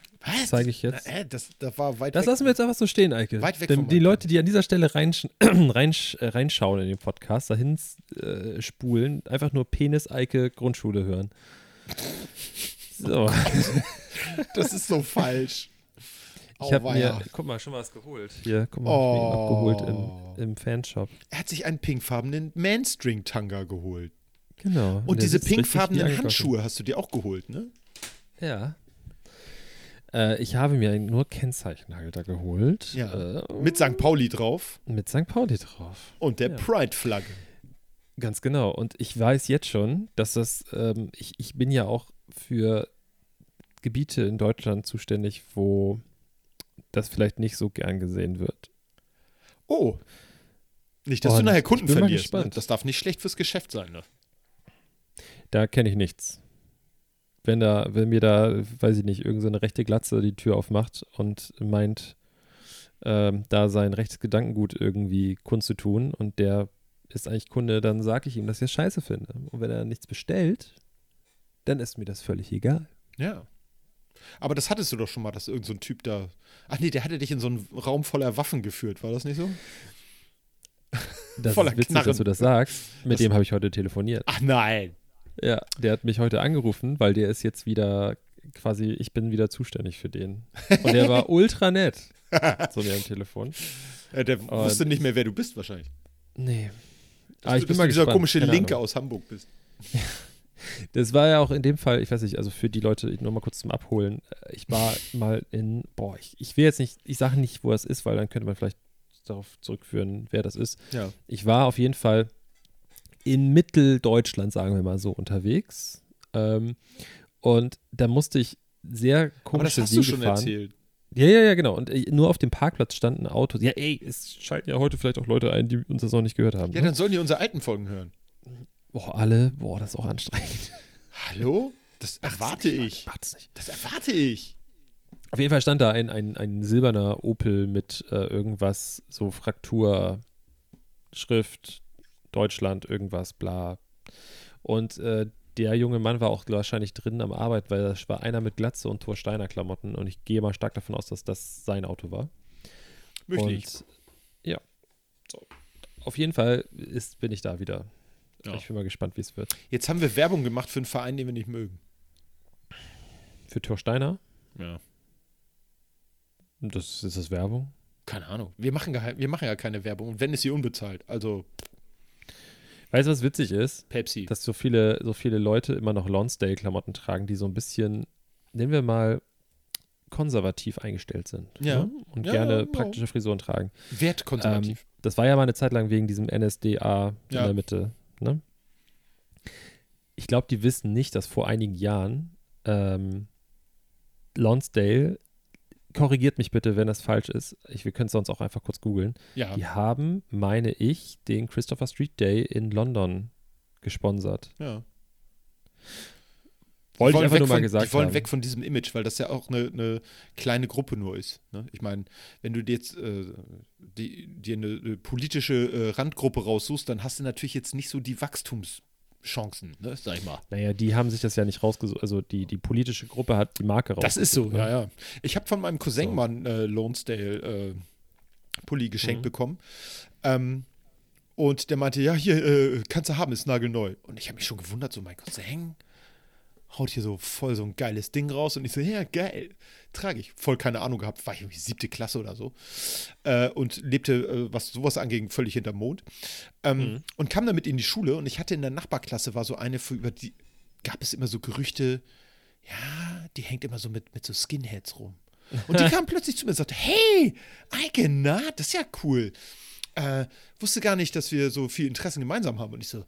zeige ich jetzt. Na, äh, das, das war weit Das weg. lassen wir jetzt einfach so stehen, Eike. Weit weg Denn die Leute, die an dieser Stelle reinsch reinsch äh, reinschauen in den Podcast, dahin äh, spulen, einfach nur Penis, Eike, Grundschule hören. So, Das ist so falsch. ich habe Auweia. mir, guck mal, schon was geholt. Hier, guck mal, Oh. hab ich mir abgeholt im, im Fanshop. Er hat sich einen pinkfarbenen Manstring-Tanga geholt. Genau. Und diese pinkfarbenen. Handschuhe hast du dir auch geholt, ne? Ja. Äh, ich habe mir nur Kennzeichenhalter geholt. Ja. Äh, Mit St. Pauli drauf mit St. Pauli drauf. und der Ja. Pride-Flagge. Ganz genau. Und ich weiß jetzt schon, dass das, ähm, ich, ich bin ja auch für Gebiete in Deutschland zuständig, wo das vielleicht nicht so gern gesehen wird. Oh. Nicht, dass Und du nachher Kunden verlierst. Ne? Das darf nicht schlecht fürs Geschäft sein, ne? Da kenne ich nichts. Wenn da, wenn mir da, weiß ich nicht, irgendeine so eine rechte Glatze die Tür aufmacht und meint, ähm, da sein rechtes Gedankengut irgendwie kundzutun und der ist eigentlich Kunde, dann sage ich ihm, dass ich das scheiße finde. Und wenn er nichts bestellt, dann ist mir das völlig egal. Ja. Aber das hattest du doch schon mal, dass irgendein so ein Typ da. Ach nee, der hatte dich in so einen Raum voller Waffen geführt, war das nicht so? Das Voller ist witzig, Knarren. dass du das sagst. Mit Das- dem habe ich heute telefoniert. Ach nein. Ja, der hat mich heute angerufen, weil der ist jetzt wieder quasi, ich bin wieder zuständig für den. Und der war ultra nett. So mir am Telefon. Äh, der wusste nicht mehr, wer du bist, wahrscheinlich. Nee. Dass Ah, ich du, bin dass mal du dieser gespannt. komische Keine Linke Ahnung. aus Hamburg bist. Das war ja auch in dem Fall, ich weiß nicht, also für die Leute, nur mal kurz zum Abholen. äh, Ich war mal in, boah, ich, ich will jetzt nicht, ich sage nicht, wo es ist, weil dann könnte man vielleicht darauf zurückführen, wer das ist. Ja. Ich war auf jeden Fall in Mitteldeutschland, sagen wir mal so, unterwegs. Ähm, und da musste ich sehr Aber das komische hast Wege du schon fahren. erzählt. Ja, ja, ja, genau. Und äh, nur auf dem Parkplatz standen Autos. Ja, ey, es schalten ja heute vielleicht auch Leute ein, die uns das noch nicht gehört haben. Ja, ne? dann sollen die unsere alten Folgen hören. Boah, alle, boah, das ist auch anstrengend. Hallo? Das erwarte ich. Das erwarte ich. Auf jeden Fall stand da ein, ein, ein silberner Opel mit äh, irgendwas, so Fraktur, Schrift, Deutschland, irgendwas, bla. Und äh, der junge Mann war auch wahrscheinlich drin am Arbeit, weil das war einer mit Glatze und Thor Steiner Klamotten und ich gehe mal stark davon aus, dass das sein Auto war. Möchte und ich. ja. So. Auf jeden Fall ist, bin ich da wieder. Ja. Ich bin mal gespannt, wie es wird. Jetzt haben wir Werbung gemacht für einen Verein, den wir nicht mögen. Für Thor Steiner, Ja. das ist das Werbung. Keine Ahnung. Wir machen, wir machen ja keine Werbung. Und wenn ist sie unbezahlt. Also Weißt du, was witzig ist? Pepsi. dass so viele, so viele Leute immer noch Lonsdale-Klamotten tragen, die so ein bisschen, nennen wir mal, konservativ eingestellt sind. Ja. Ne? Und Ja, gerne ja. praktische Frisuren tragen. Wertkonservativ. Das war ja mal eine Zeit lang wegen diesem NSDA in der Mitte. Ne? Ich glaube, die wissen nicht, dass vor einigen Jahren ähm, Lonsdale, korrigiert mich bitte, wenn das falsch ist, ich, wir können es sonst auch einfach kurz googeln, ja. die haben, meine ich, den Christopher Street Day in London gesponsert. ja. Wollte ich einfach nur mal von, gesagt Die wollen haben. weg von diesem Image, weil das ja auch eine, eine kleine Gruppe nur ist. Ne? Ich meine, wenn du dir jetzt äh, die, dir eine, eine politische äh, Randgruppe raussuchst, dann hast du natürlich jetzt nicht so die Wachstumschancen, ne? sag ich mal. Naja, die haben sich das ja nicht rausgesucht. Also die, die politische Gruppe hat die Marke rausgesucht. Das ist so, ne? ja, ja. Ich habe von meinem Cousin So. mal einen äh, Lonesdale äh, Pulli geschenkt Mhm. bekommen. Ähm, und der meinte, ja, hier, äh, kannst du haben, ist nagelneu. Und ich habe mich schon gewundert, so mein Cousin haut hier so voll so ein geiles Ding raus. Und ich so, ja, geil, trage ich. Voll keine Ahnung gehabt, war ich irgendwie siebte Klasse oder so. Äh, und lebte, äh, was sowas anging, völlig hinterm Mond. Ähm, Mhm. Und kam damit in die Schule. Und ich hatte in der Nachbarklasse, war so eine, für, über die gab es immer so Gerüchte, ja, die hängt immer so mit, mit so Skinheads rum. Und die kam plötzlich zu mir und sagte, hey, Eike, na, das ist ja cool. Äh, wusste gar nicht, dass wir so viel Interessen gemeinsam haben. Und ich so,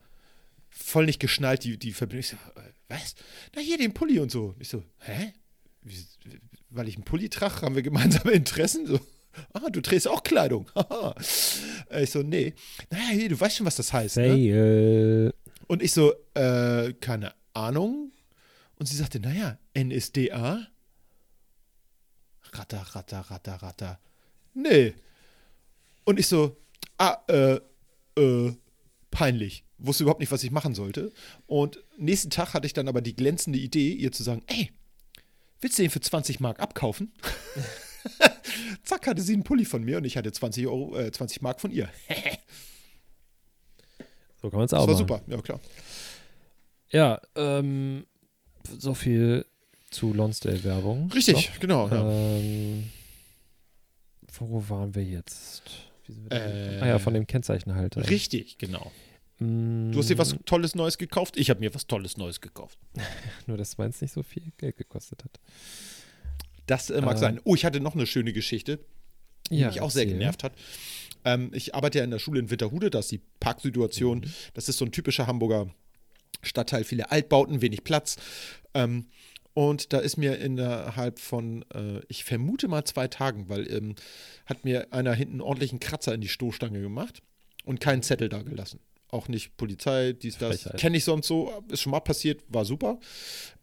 voll nicht geschnallt, die, die Verbindung. Ich so, äh, was? Na, hier den Pulli und so. Ich so, hä? Wie, weil ich einen Pulli trage, haben wir gemeinsame Interessen? So, ah, du trägst auch Kleidung. Äh, ich so, nee. Naja, hier, du weißt schon, was das heißt. Ne? Fail. Und ich so, äh, keine Ahnung. Und sie sagte, naja, NSDA? Ratter, ratter, ratter, ratter. Nee. Und ich so, ah, äh, äh, peinlich. Wusste überhaupt nicht, was ich machen sollte. Und nächsten Tag hatte ich dann aber die glänzende Idee, ihr zu sagen, ey, willst du den für 20 Mark abkaufen? Zack, hatte sie einen Pulli von mir und ich hatte 20, Euro, äh, 20 Mark von ihr. So kann man es Das auch war machen. super, ja klar. Ja, ähm, so viel zu Lonsdale-Werbung. Richtig, genau. So. Ja. Ähm, wo waren wir jetzt? Äh, ah ja, von dem Kennzeichenhalter. Richtig, genau. Du hast dir was Tolles Neues gekauft? Ich habe mir was Tolles Neues gekauft. Nur, dass meins nicht so viel Geld gekostet hat. Das äh, mag Äh, sein. Oh, ich hatte noch eine schöne Geschichte, die Ja, mich auch sehr erzähl. genervt hat. Ähm, ich arbeite ja in der Schule in Winterhude, da ist die Parksituation. Mhm. Das ist so ein typischer Hamburger Stadtteil, viele Altbauten, wenig Platz. Ähm, und da ist mir innerhalb von, äh, ich vermute mal zwei Tagen, weil ähm, hat mir einer hinten einen ordentlichen Kratzer in die Stoßstange gemacht und keinen Zettel da gelassen. Auch nicht Polizei, dies, das. Kenne ich sonst so, ist schon mal passiert, war super.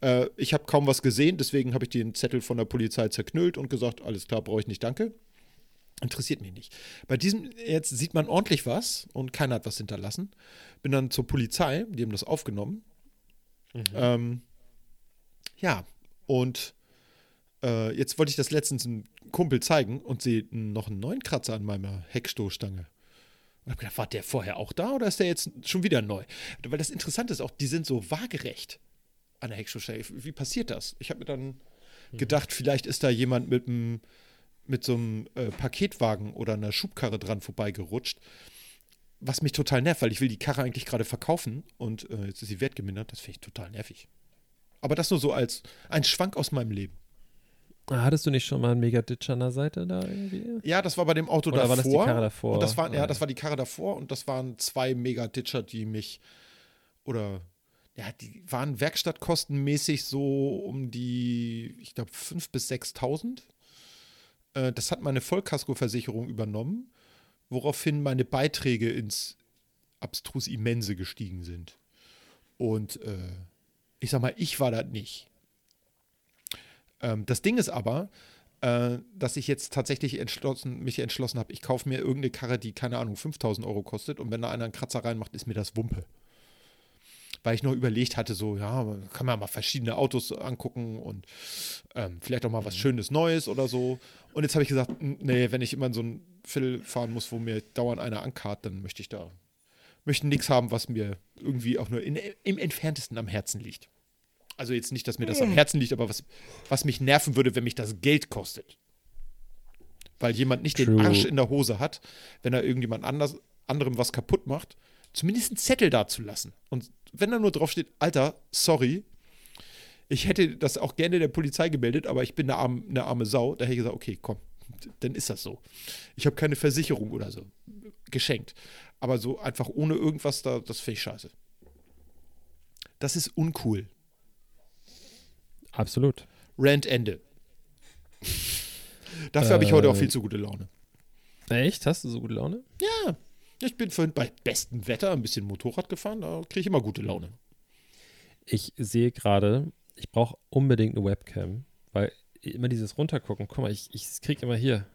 Äh, ich habe kaum was gesehen, deswegen habe ich den Zettel von der Polizei zerknüllt und gesagt, alles klar, brauche ich nicht, danke. Interessiert mich nicht. Bei diesem jetzt sieht man ordentlich was und keiner hat was hinterlassen. Bin dann zur Polizei, die haben das aufgenommen. Ähm, ja, und äh, jetzt wollte ich das letztens einem Kumpel zeigen und sehe noch einen neuen Kratzer an meiner Heckstoßstange. Und habe gedacht, war der vorher auch da oder ist der jetzt schon wieder neu? Weil das Interessante ist auch, die sind so waagerecht an der Heckstoßstange. Wie passiert das? Ich habe mir dann gedacht, vielleicht ist da jemand mit einem mit so einem äh, Paketwagen oder einer Schubkarre dran vorbeigerutscht. Was mich total nervt, weil ich will die Karre eigentlich gerade verkaufen und äh, jetzt ist sie wertgemindert. Das finde ich total nervig. Aber das nur so als ein Schwank aus meinem Leben. Hattest du nicht schon mal einen Megaditch an der Seite da irgendwie? Ja, das war bei dem Auto Oder davor. war das die Karre davor? Und das war, Ah, ja, das war die Karre davor und das waren zwei Megaditcher, die mich oder ja, die waren werkstattkostenmäßig so um die, ich glaube, 5.000 bis 6.000. Äh, das hat meine Vollkaskoversicherung übernommen, woraufhin meine Beiträge ins abstrus Immense gestiegen sind. Und äh, ich sag mal, ich war das nicht. Ähm, das Ding ist aber, äh, dass ich jetzt tatsächlich entschlossen, mich entschlossen habe, ich kaufe mir irgendeine Karre, die, keine Ahnung, 5000 Euro kostet und wenn da einer einen Kratzer reinmacht, ist mir das Wumpe. Weil ich noch überlegt hatte, so, ja, kann man mal verschiedene Autos angucken und ähm, vielleicht auch mal was Schönes Neues oder so. Und jetzt habe ich gesagt, nee, wenn ich immer in so ein Viertel fahren muss, wo mir dauernd einer ankarrt, dann möchte ich da, möchte nichts haben, was mir irgendwie auch nur in, im entferntesten am Herzen liegt. Also jetzt nicht, dass mir das am Herzen liegt, aber was, was mich nerven würde, wenn mich das Geld kostet. Weil jemand nicht den True. Arsch in der Hose hat, wenn er irgendjemand anders, anderem was kaputt macht, zumindest einen Zettel dazulassen. Und wenn da nur drauf steht, Alter, sorry, ich hätte das auch gerne der Polizei gemeldet, aber ich bin eine arme, eine arme Sau, da hätte ich gesagt, okay, komm, dann ist das so. Ich habe keine Versicherung oder so geschenkt. Aber so einfach ohne irgendwas, da, das finde ich scheiße. Das ist uncool. Absolut. Rant Ende. Dafür habe ich heute auch Äh, viel zu gute Laune. Echt? Hast du so gute Laune? Ja, ich bin vorhin bei bestem Wetter ein bisschen Motorrad gefahren, da kriege ich immer gute Laune. Ich sehe gerade, ich brauche unbedingt eine Webcam, weil immer dieses Runtergucken, guck mal, ich, ich krieg immer hier.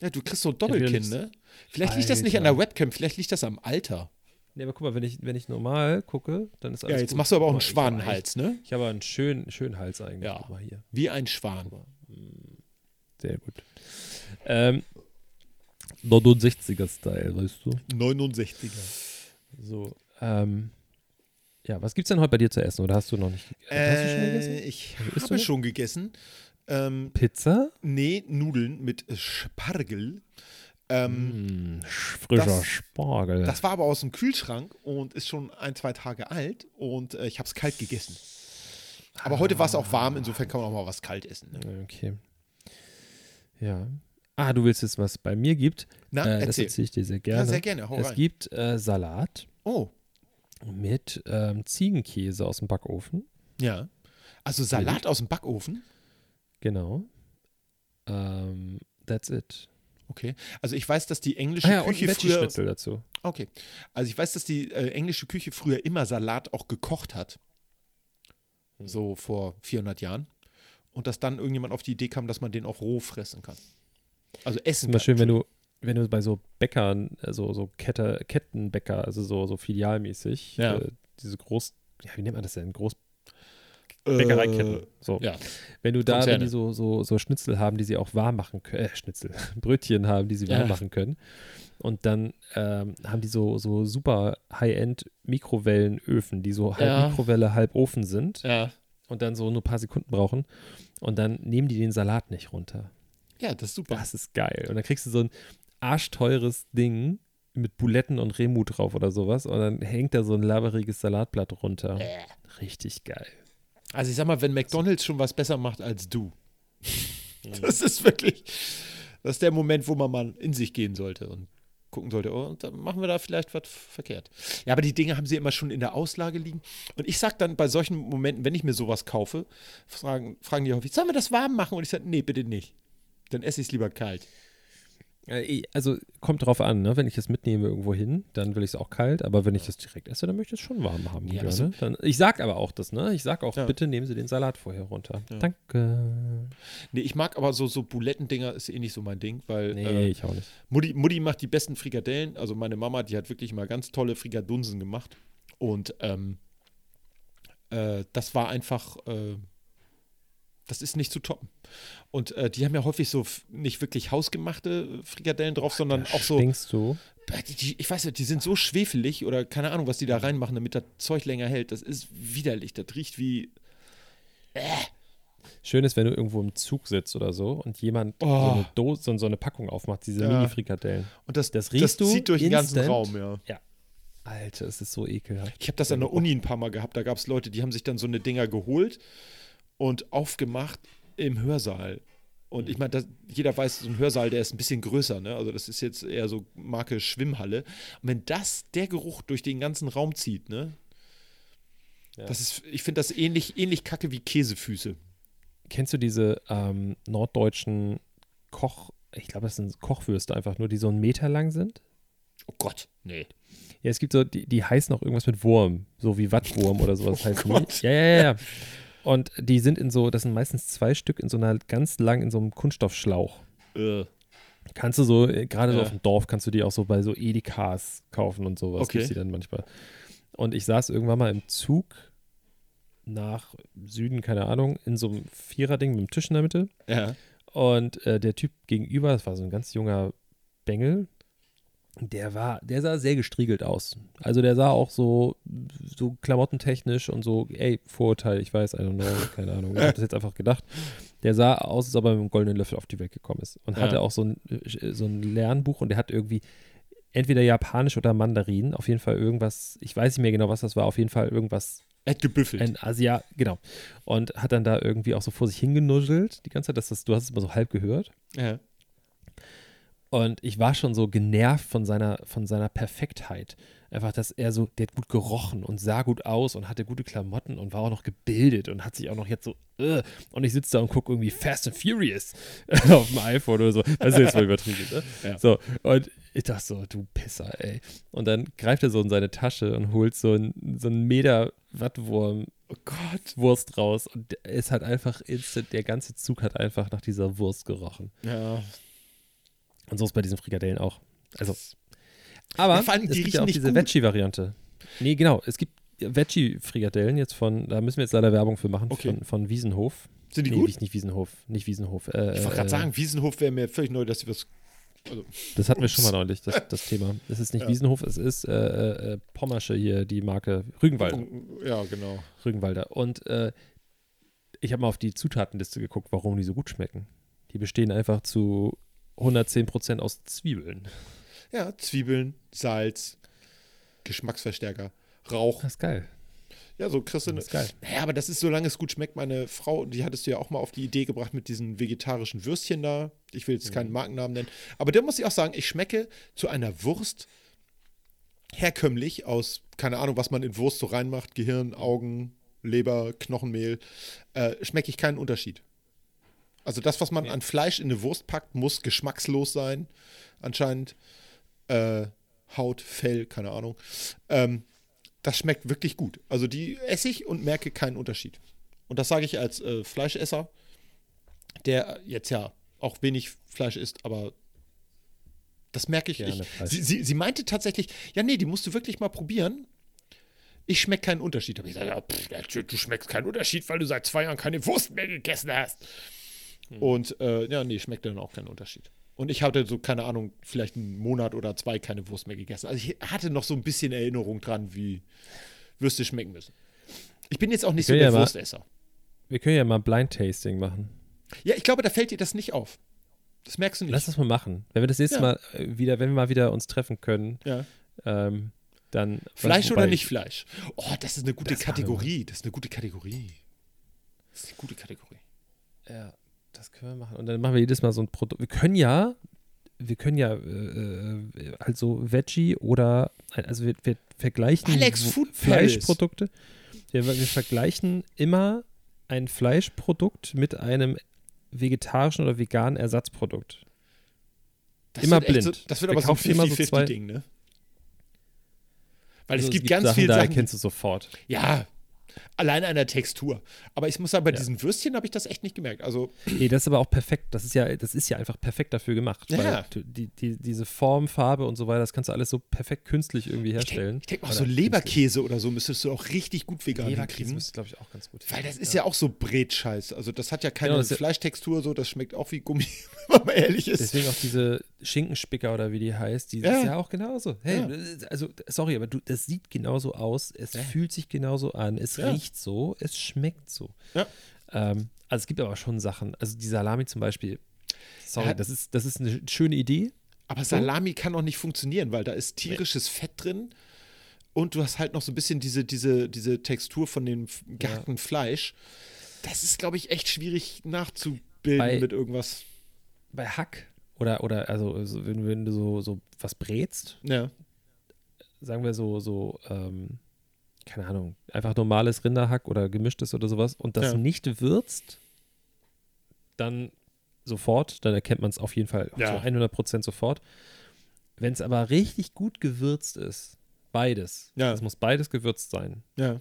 Ja, du kriegst so ein Doppelkinn, ne? Vielleicht liegt das nicht an Alter. der Webcam, vielleicht liegt das am Alter. Nee, aber guck mal, wenn ich, wenn ich normal gucke, dann ist alles Ja, jetzt gut. machst du aber auch einen Schwanenhals, ne? Ich habe einen schönen, schönen Hals eigentlich. Ja. Guck mal hier. Wie ein Schwan. Sehr gut. Ähm, 69er-Style, weißt du? 69er. So, ähm, ja, was gibt's denn heute bei dir zu essen oder hast du noch nicht? hast du schon Äh, gegessen? ich Isst habe schon gegessen. Ähm, Pizza? nee, Nudeln mit Spargel. Ähm, Mm, frischer das- Spargel. Das war aber aus dem Kühlschrank und ist schon ein, zwei Tage alt und äh, ich habe es kalt gegessen. Aber heute war es auch warm, insofern kann man auch mal was kalt essen. Ne? Okay. Ja. Ah, du willst jetzt, was bei mir gibt? Na, äh, das erzähl. erzähle ich dir sehr gerne. Ja, sehr gerne, hau es rein. gibt äh, Salat Oh, mit ähm, Ziegenkäse aus dem Backofen. ja. Also Salat aus dem Backofen? Genau. Ähm, that's it. Okay. Also ich weiß, dass die englische Ah ja, und Küche früher. Veggie-Schnitzel dazu. Okay. Also ich weiß, dass die äh, englische Küche früher immer Salat auch gekocht hat. Hm. So vor 400 Jahren. Und dass dann irgendjemand auf die Idee kam, dass man den auch roh fressen kann. Also Ist essen immer schön, wenn du, wenn du bei so Bäckern, äh, so, so Kette, Kettenbäcker, also so, so filialmäßig, Ja. äh, diese groß, ja, wie nennt man das denn? Groß Äh, Bäckereiketten. So. Ja. Wenn du da, Konzerne. wenn die so, so, so Schnitzel haben, die sie auch warm machen können, äh, Schnitzel, Brötchen haben, die sie warm Ja. machen können. Und dann ähm, haben die so, so super High-End Mikrowellenöfen, die so halb Ja. Mikrowelle, halb Ofen sind Ja. und dann so nur ein paar Sekunden brauchen. Und dann nehmen die den Salat nicht runter. Ja, das ist super. Das ist geil. Und dann kriegst du so ein arschteures Ding mit Buletten und Remu drauf oder sowas. Und dann hängt da so ein laberiges Salatblatt runter. Richtig geil. Also ich sag mal, wenn McDonalds schon was besser macht als du. Das ist wirklich, das ist der Moment, wo man mal in sich gehen sollte und gucken sollte, oh, und dann machen wir da vielleicht was verkehrt. Ja, aber die Dinge haben sie immer schon in der Auslage liegen. Und ich sag dann bei solchen Momenten, wenn ich mir sowas kaufe, fragen, fragen die häufig, sollen wir das warm machen? Und ich sage, nee, bitte nicht. Dann esse ich es lieber kalt. Äh, Also kommt drauf an, ne? Wenn ich es mitnehme irgendwo hin, dann will ich es auch kalt, aber wenn ich das direkt esse, dann möchte ich es schon warm haben. Ja, gerne. so- dann, ich sag aber auch das, ne? Ich sag auch, Ja. bitte nehmen Sie den Salat vorher runter. Ja. Danke. Nee, ich mag aber so, so Bulettendinger ist eh nicht so mein Ding, weil Nee, äh, ich auch nicht. Mutti, Mutti macht die besten Frikadellen. Also meine Mama, die hat wirklich mal ganz tolle Frikadunsen gemacht. Und ähm, äh, das war einfach, äh, das ist nicht zu toppen. Und äh, die haben ja häufig so nicht wirklich hausgemachte Frikadellen drauf, sondern auch so, Denkst du? die, die, ich weiß nicht, die sind so schwefelig oder keine Ahnung, was die da reinmachen, damit das Zeug länger hält. Das ist widerlich. Das riecht wie, Schön ist, wenn du irgendwo im Zug sitzt oder so und jemand so Oh. eine Dose, so, so eine Packung aufmacht, diese Ja. Mini-Frikadellen. und das, Das riechst du zieht durch den ganzen instant. Raum, ja. Alter, es ist so ekelhaft. Ich habe das an der Uni ein paar Mal gehabt. Da gab es Leute, die haben sich dann so eine Dinger geholt und aufgemacht im Hörsaal. Und ich meine, jeder weiß, so ein Hörsaal, der ist ein bisschen größer, ne? Also das ist jetzt eher so Marke Schwimmhalle. Und wenn das, der Geruch durch den ganzen Raum zieht, ne? Ja. Das ist, ich finde das ähnlich, ähnlich kacke wie Käsefüße. Kennst du diese ähm, norddeutschen Koch, ich glaube, das sind Kochwürste einfach nur, die so einen Meter lang sind? Oh Gott, nee. Ja, es gibt so, die, die heißen auch irgendwas mit Wurm, so wie Wattwurm oder sowas Oh. Ja, ja, ja, ja. Und die sind in so, das sind meistens zwei Stück in so einer ganz lang, in so einem Kunststoffschlauch. Äh, Kannst du so, äh, gerade so Ja. auf dem Dorf, kannst du die auch so bei so Edekas kaufen und sowas. Okay. Gibt's die dann manchmal. Und ich saß irgendwann mal im Zug nach Süden, keine Ahnung, in so einem Viererding mit einem Tisch in der Mitte. ja. Und äh, der Typ gegenüber, das war so ein ganz junger Bengel, der war, der sah sehr gestriegelt aus. Also der sah auch so, so klamottentechnisch und so, ey, Vorurteil, ich weiß, I don't know, keine Ahnung. Ich habe das jetzt einfach gedacht. Der sah aus, als ob er mit einem goldenen Löffel auf die Welt gekommen ist. Und Ja. hatte auch so ein, äh, so ein Lernbuch und der hat irgendwie entweder Japanisch oder Mandarin, auf jeden Fall irgendwas, ich weiß nicht mehr genau, was das war, auf jeden Fall irgendwas Er hat gebüffelt. ein Asia, genau. Und hat dann da irgendwie auch so vor sich hingenuschelt die ganze Zeit. Dass das, du hast es immer so halb gehört. ja. Und ich war schon so genervt von seiner, von seiner Perfektheit. Einfach, dass er so, der hat gut gerochen und sah gut aus und hatte gute Klamotten und war auch noch gebildet und hat sich auch noch jetzt so, äh, und ich sitze da und gucke irgendwie Fast and Furious auf dem iPhone oder so. Das ist jetzt mal übertrieben, ne? Ja. So, und ich dachte so, du Pisser, ey. Und dann greift er so in seine Tasche und holt so einen so einen Meter Wattwurm Oh Gott. Wurst raus und es hat einfach instant, der ganze Zug hat einfach nach dieser Wurst gerochen. Ja. Und so ist bei diesen Frikadellen auch. Also, aber Ja, vor allem, es die gibt ja auch diese. Veggie-Variante. Nee, genau, es gibt Veggie-Frikadellen jetzt von, da müssen wir jetzt leider Werbung für machen, Okay. von, von Wiesenhof. Sind die nee, gut? Nicht, nicht Wiesenhof, nicht Wiesenhof. Äh, Ich wollte äh, gerade sagen, Wiesenhof wäre mir völlig neu, dass sie was. Das hatten wir schon mal neulich, das, das Thema. Es ist nicht Ja. Wiesenhof, es ist äh, äh, äh, Pommersche hier, die Marke Rügenwalder. Ja, genau. Rügenwalder. Und ich habe mal auf die Zutatenliste geguckt, warum die so gut schmecken. Die bestehen einfach zu 110% aus Zwiebeln. Ja, Zwiebeln, Salz, Geschmacksverstärker, Rauch. Das ist geil. Ja, so kriegst du Das eine. ist geil. Naja, aber das ist, solange es gut schmeckt. Meine Frau, die hattest du ja auch mal auf die Idee gebracht mit diesen vegetarischen Würstchen da. Ich will jetzt keinen Markennamen nennen. Aber da muss ich auch sagen, ich schmecke zu einer Wurst herkömmlich aus, keine Ahnung, was man in Wurst so reinmacht, Gehirn, Augen, Leber, Knochenmehl, äh, schmecke ich keinen Unterschied. Also das, was man an Fleisch in eine Wurst packt, muss geschmackslos sein, anscheinend. Äh, Haut, Fell, keine Ahnung. Ähm, das schmeckt wirklich gut. Also die esse ich und merke keinen Unterschied. Und das sage ich als äh, Fleischesser, der jetzt ja auch wenig Fleisch isst, aber das merke ich. Gerne ich sie, sie, sie meinte tatsächlich, ja, nee, die musst du wirklich mal probieren. Ich schmecke keinen Unterschied. Aber ich sage, ja, pff, ja, du schmeckst keinen Unterschied, weil du seit zwei Jahren keine Wurst mehr gegessen hast. Und äh, ja, nee, schmeckt dann auch keinen Unterschied. Und ich hatte so, keine Ahnung, vielleicht einen Monat oder zwei keine Wurst mehr gegessen. Also ich hatte noch so ein bisschen Erinnerung dran, wie Würste schmecken müssen. Ich bin jetzt auch nicht so der ja mal- Wurstesser. Wir können ja mal Blind Tasting machen. Ja, ich glaube, da fällt dir das nicht auf. Das merkst du nicht. Lass das mal machen. Wenn wir das nächste Ja. Mal äh, wieder, wenn wir mal wieder uns treffen können, ja. ähm, dann. Fleisch oder nicht Fleisch? Oh, das ist eine gute Das Kategorie. Das ist eine gute Kategorie. Das ist eine gute Kategorie. Ja, das können wir machen. Und dann machen wir jedes Mal so ein Produkt. Wir können ja, wir können ja, äh, äh, also Veggie oder, also wir, wir vergleichen. Fleischprodukte. Wir, wir vergleichen immer ein Fleischprodukt mit einem vegetarischen oder veganen Ersatzprodukt. Das Immer blind. So, das wird Wir aber so ein kaufen immer so zwei- 50-50-Ding, ne? Weil Also es gibt ganz viele da Sachen. erkennst du sofort. Ja, allein an der Textur. Aber ich muss sagen, bei Ja. diesen Würstchen habe ich das echt nicht gemerkt. Also, Nee, das ist aber auch perfekt. Das ist ja, das ist ja einfach perfekt dafür gemacht. Ja. Die, die, diese Form, Farbe und so weiter, das kannst du alles so perfekt künstlich irgendwie ich herstellen. denke denk auch Oder so Leberkäse oder so müsstest du auch richtig gut vegan Leberkäse müsste, glaube ich, auch ganz gut Weil das ist ja, auch so Bretscheiß. Also das hat ja keine Genau, ja- Fleischtextur, so das schmeckt auch wie Gummi, wenn man mal ehrlich ist. Deswegen auch diese Schinkenspicker oder wie die heißt, die Ja. ist ja auch genauso. Hey, Ja. also sorry, aber du, das sieht genauso aus, es Ja. fühlt sich genauso an, es Ja. riecht so, es schmeckt so. Ja. Ähm, also es gibt aber schon Sachen, also die Salami zum Beispiel, sorry, Ja. das, ist, das ist eine schöne Idee. Aber Salami kann auch nicht funktionieren, weil da ist tierisches Fett drin und du hast halt noch so ein bisschen diese, diese, diese Textur von dem gehackten Fleisch. Das ist, glaube ich, echt schwierig nachzubilden Bei- mit irgendwas. Bei Hack oder, oder also so, wenn, wenn du so, so was brätst, Ja. sagen wir so, so, ähm, keine Ahnung, einfach normales Rinderhack oder gemischtes oder sowas und das Ja. nicht würzt, dann sofort, dann erkennt man es auf jeden Fall Ja. zu 100% sofort. Wenn es aber richtig gut gewürzt ist, beides, Ja. es muss beides gewürzt sein. Ja.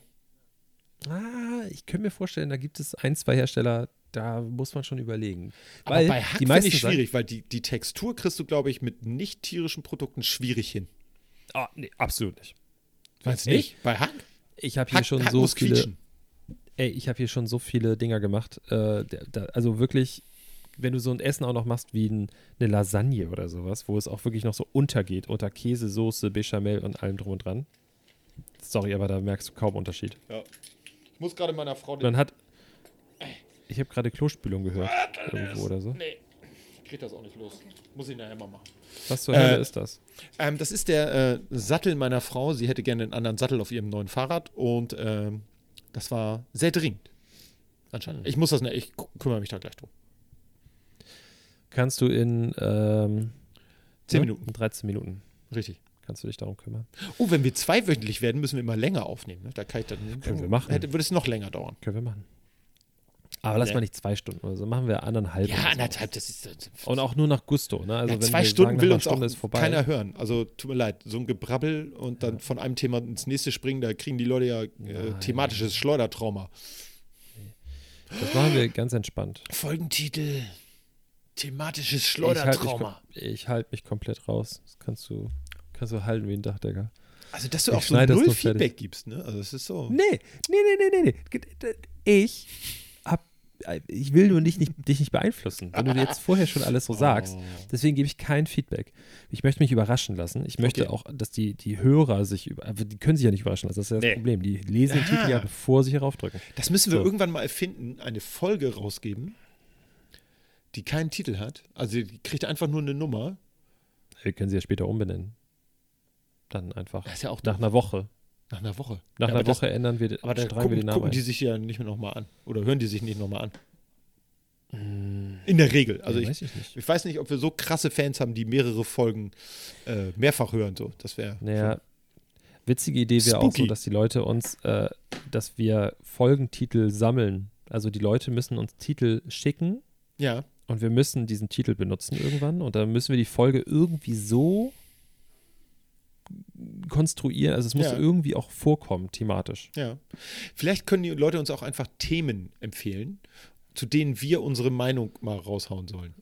Ah, ich könnte mir vorstellen, da gibt es ein, zwei Hersteller, da muss man schon überlegen. Aber Weil bei Hack die meisten ich sagen- schwierig, weil die, die Textur kriegst du, glaube ich, mit nicht tierischen Produkten schwierig hin. Ah, nee, absolut nicht. Meinst du nicht? Bei Hack? Ich habe hier Hack, schon Hack so viele. quietschen. Ey, ich habe hier schon so viele Dinger gemacht. Äh, da, also wirklich, wenn du so ein Essen auch noch machst wie ein, eine Lasagne oder sowas, wo es auch wirklich noch so untergeht, unter Käse, Soße, Bechamel und allem drum und dran. Sorry, aber da merkst du kaum Unterschied. Ja. Ich muss gerade meiner Frau Man hat. Ich habe gerade Klospülung gehört. Irgendwo oder so. Nee, ich krieg das auch nicht los. Muss ich nachher mal machen. Was zur Hölle Äh, ist das? Ähm, das ist der äh, Sattel meiner Frau. Sie hätte gerne einen anderen Sattel auf ihrem neuen Fahrrad und ähm, das war sehr dringend. Anscheinend. Ich muss das, ne, ich kümmere mich da gleich drum. Kannst du in. Ähm, Zehn ne? Minuten. In 13 Minuten Richtig. kannst du dich darum kümmern. Oh, wenn wir zweiwöchentlich werden, müssen wir immer länger aufnehmen. Ne? Da kann ich dann. Können wir machen. Hätte, würde es noch länger dauern. Können wir machen. Aber lass Nee. mal nicht zwei Stunden oder so. Machen wir anderthalb. Ja, anderthalb, das ist. Das Und auch nur nach Gusto, ne? Also ja, wenn zwei Stunden sagen, will uns auch Stunde ist vorbei. keiner hören. Also tut mir leid, so ein Gebrabbel und dann von einem Thema ins nächste springen, da kriegen die Leute ja äh, Nein. thematisches Schleudertrauma. Das machen wir ganz entspannt. Folgentitel: Thematisches Ich halte mich, Schleudertrauma. halt mich komplett raus. Das kannst du, kannst du halten wie ein Dachdecker. Also, dass du Ich auch so null nur fertig. Feedback gibst, ne? Also, es ist so. Nee, nee, nee, nee, nee. Ich ich will nur dich nicht, dich nicht beeinflussen, wenn du dir jetzt vorher schon alles so sagst. Oh. Deswegen gebe ich kein Feedback. Ich möchte mich überraschen lassen. Ich möchte Okay. auch, dass die, die Hörer sich über, die können sich ja nicht überraschen lassen. Das ist ja das Nee. Problem. Die lesen den Titel ja, bevor sie hier raufdrücken. Das müssen wir So. irgendwann mal erfinden, eine Folge rausgeben, die keinen Titel hat. Also, die kriegt einfach nur eine Nummer. Wir können sie ja später umbenennen. Dann einfach. Das ist ja auch Nach einer Woche. Nach einer Woche. Nach Ja, einer aber das- Woche ändern wir, Aber da streichen wir gucken, den Namen gucken die sich ja nicht mehr nochmal an. Oder hören die sich nicht nochmal an. In der Regel. Also, ja, ich, weiß ich nicht. ich weiß nicht, ob wir so krasse Fans haben, die mehrere Folgen äh, mehrfach hören. So. Das wäre. Naja, witzige Idee wäre auch so, dass die Leute uns, äh, dass wir Folgentitel sammeln. Also die Leute müssen uns Titel schicken Ja. und wir müssen diesen Titel benutzen irgendwann und dann müssen wir die Folge irgendwie so konstruieren, also es muss Ja. irgendwie auch vorkommen, thematisch. Ja. Vielleicht können die Leute uns auch einfach Themen empfehlen, zu denen wir unsere Meinung mal raushauen sollen.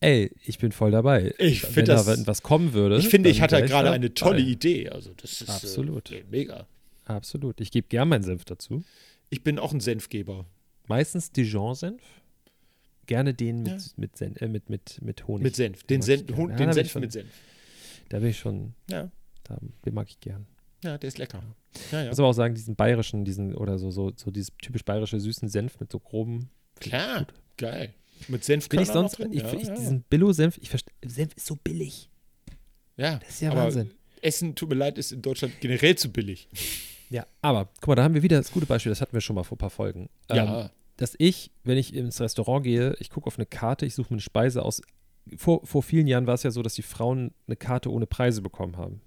Ey, ich bin voll dabei. Ich Wenn find da was kommen würde. Ich finde, ich hatte gerade dabei. eine tolle Idee. Also, das ist Absolut. Äh, mega. Absolut. Ich gebe gern meinen Senf dazu. Ich bin auch ein Senfgeber. Meistens Dijon-Senf. Gerne den mit, Ja. mit, Sen äh, mit, mit, mit Honig. Mit Senf. Den Den, mag Sen ich gern. Hund, Ja, den Senf mit Senf. Da bin ich schon, Ja. da, den mag ich gern. ja, der ist lecker. Ja, Ich ja. muss aber auch sagen, diesen bayerischen, diesen, oder so, so, so dieses typisch bayerische süßen Senf mit so groben. Klar. Geil. Mit Senf Bin ich sonst, ich, ja, ich, ja. diesen Billo-Senf, ich verstehe, Senf ist so billig. ja. Das ist ja Wahnsinn. Essen, tut mir leid, ist in Deutschland generell zu billig. Ja, aber guck mal, da haben wir wieder das gute Beispiel, das hatten wir schon mal vor ein paar Folgen. Ähm, Ja. dass ich, wenn ich ins Restaurant gehe, ich gucke auf eine Karte, ich suche mir eine Speise aus. Vor, vor vielen Jahren war es ja so, dass die Frauen eine Karte ohne Preise bekommen haben.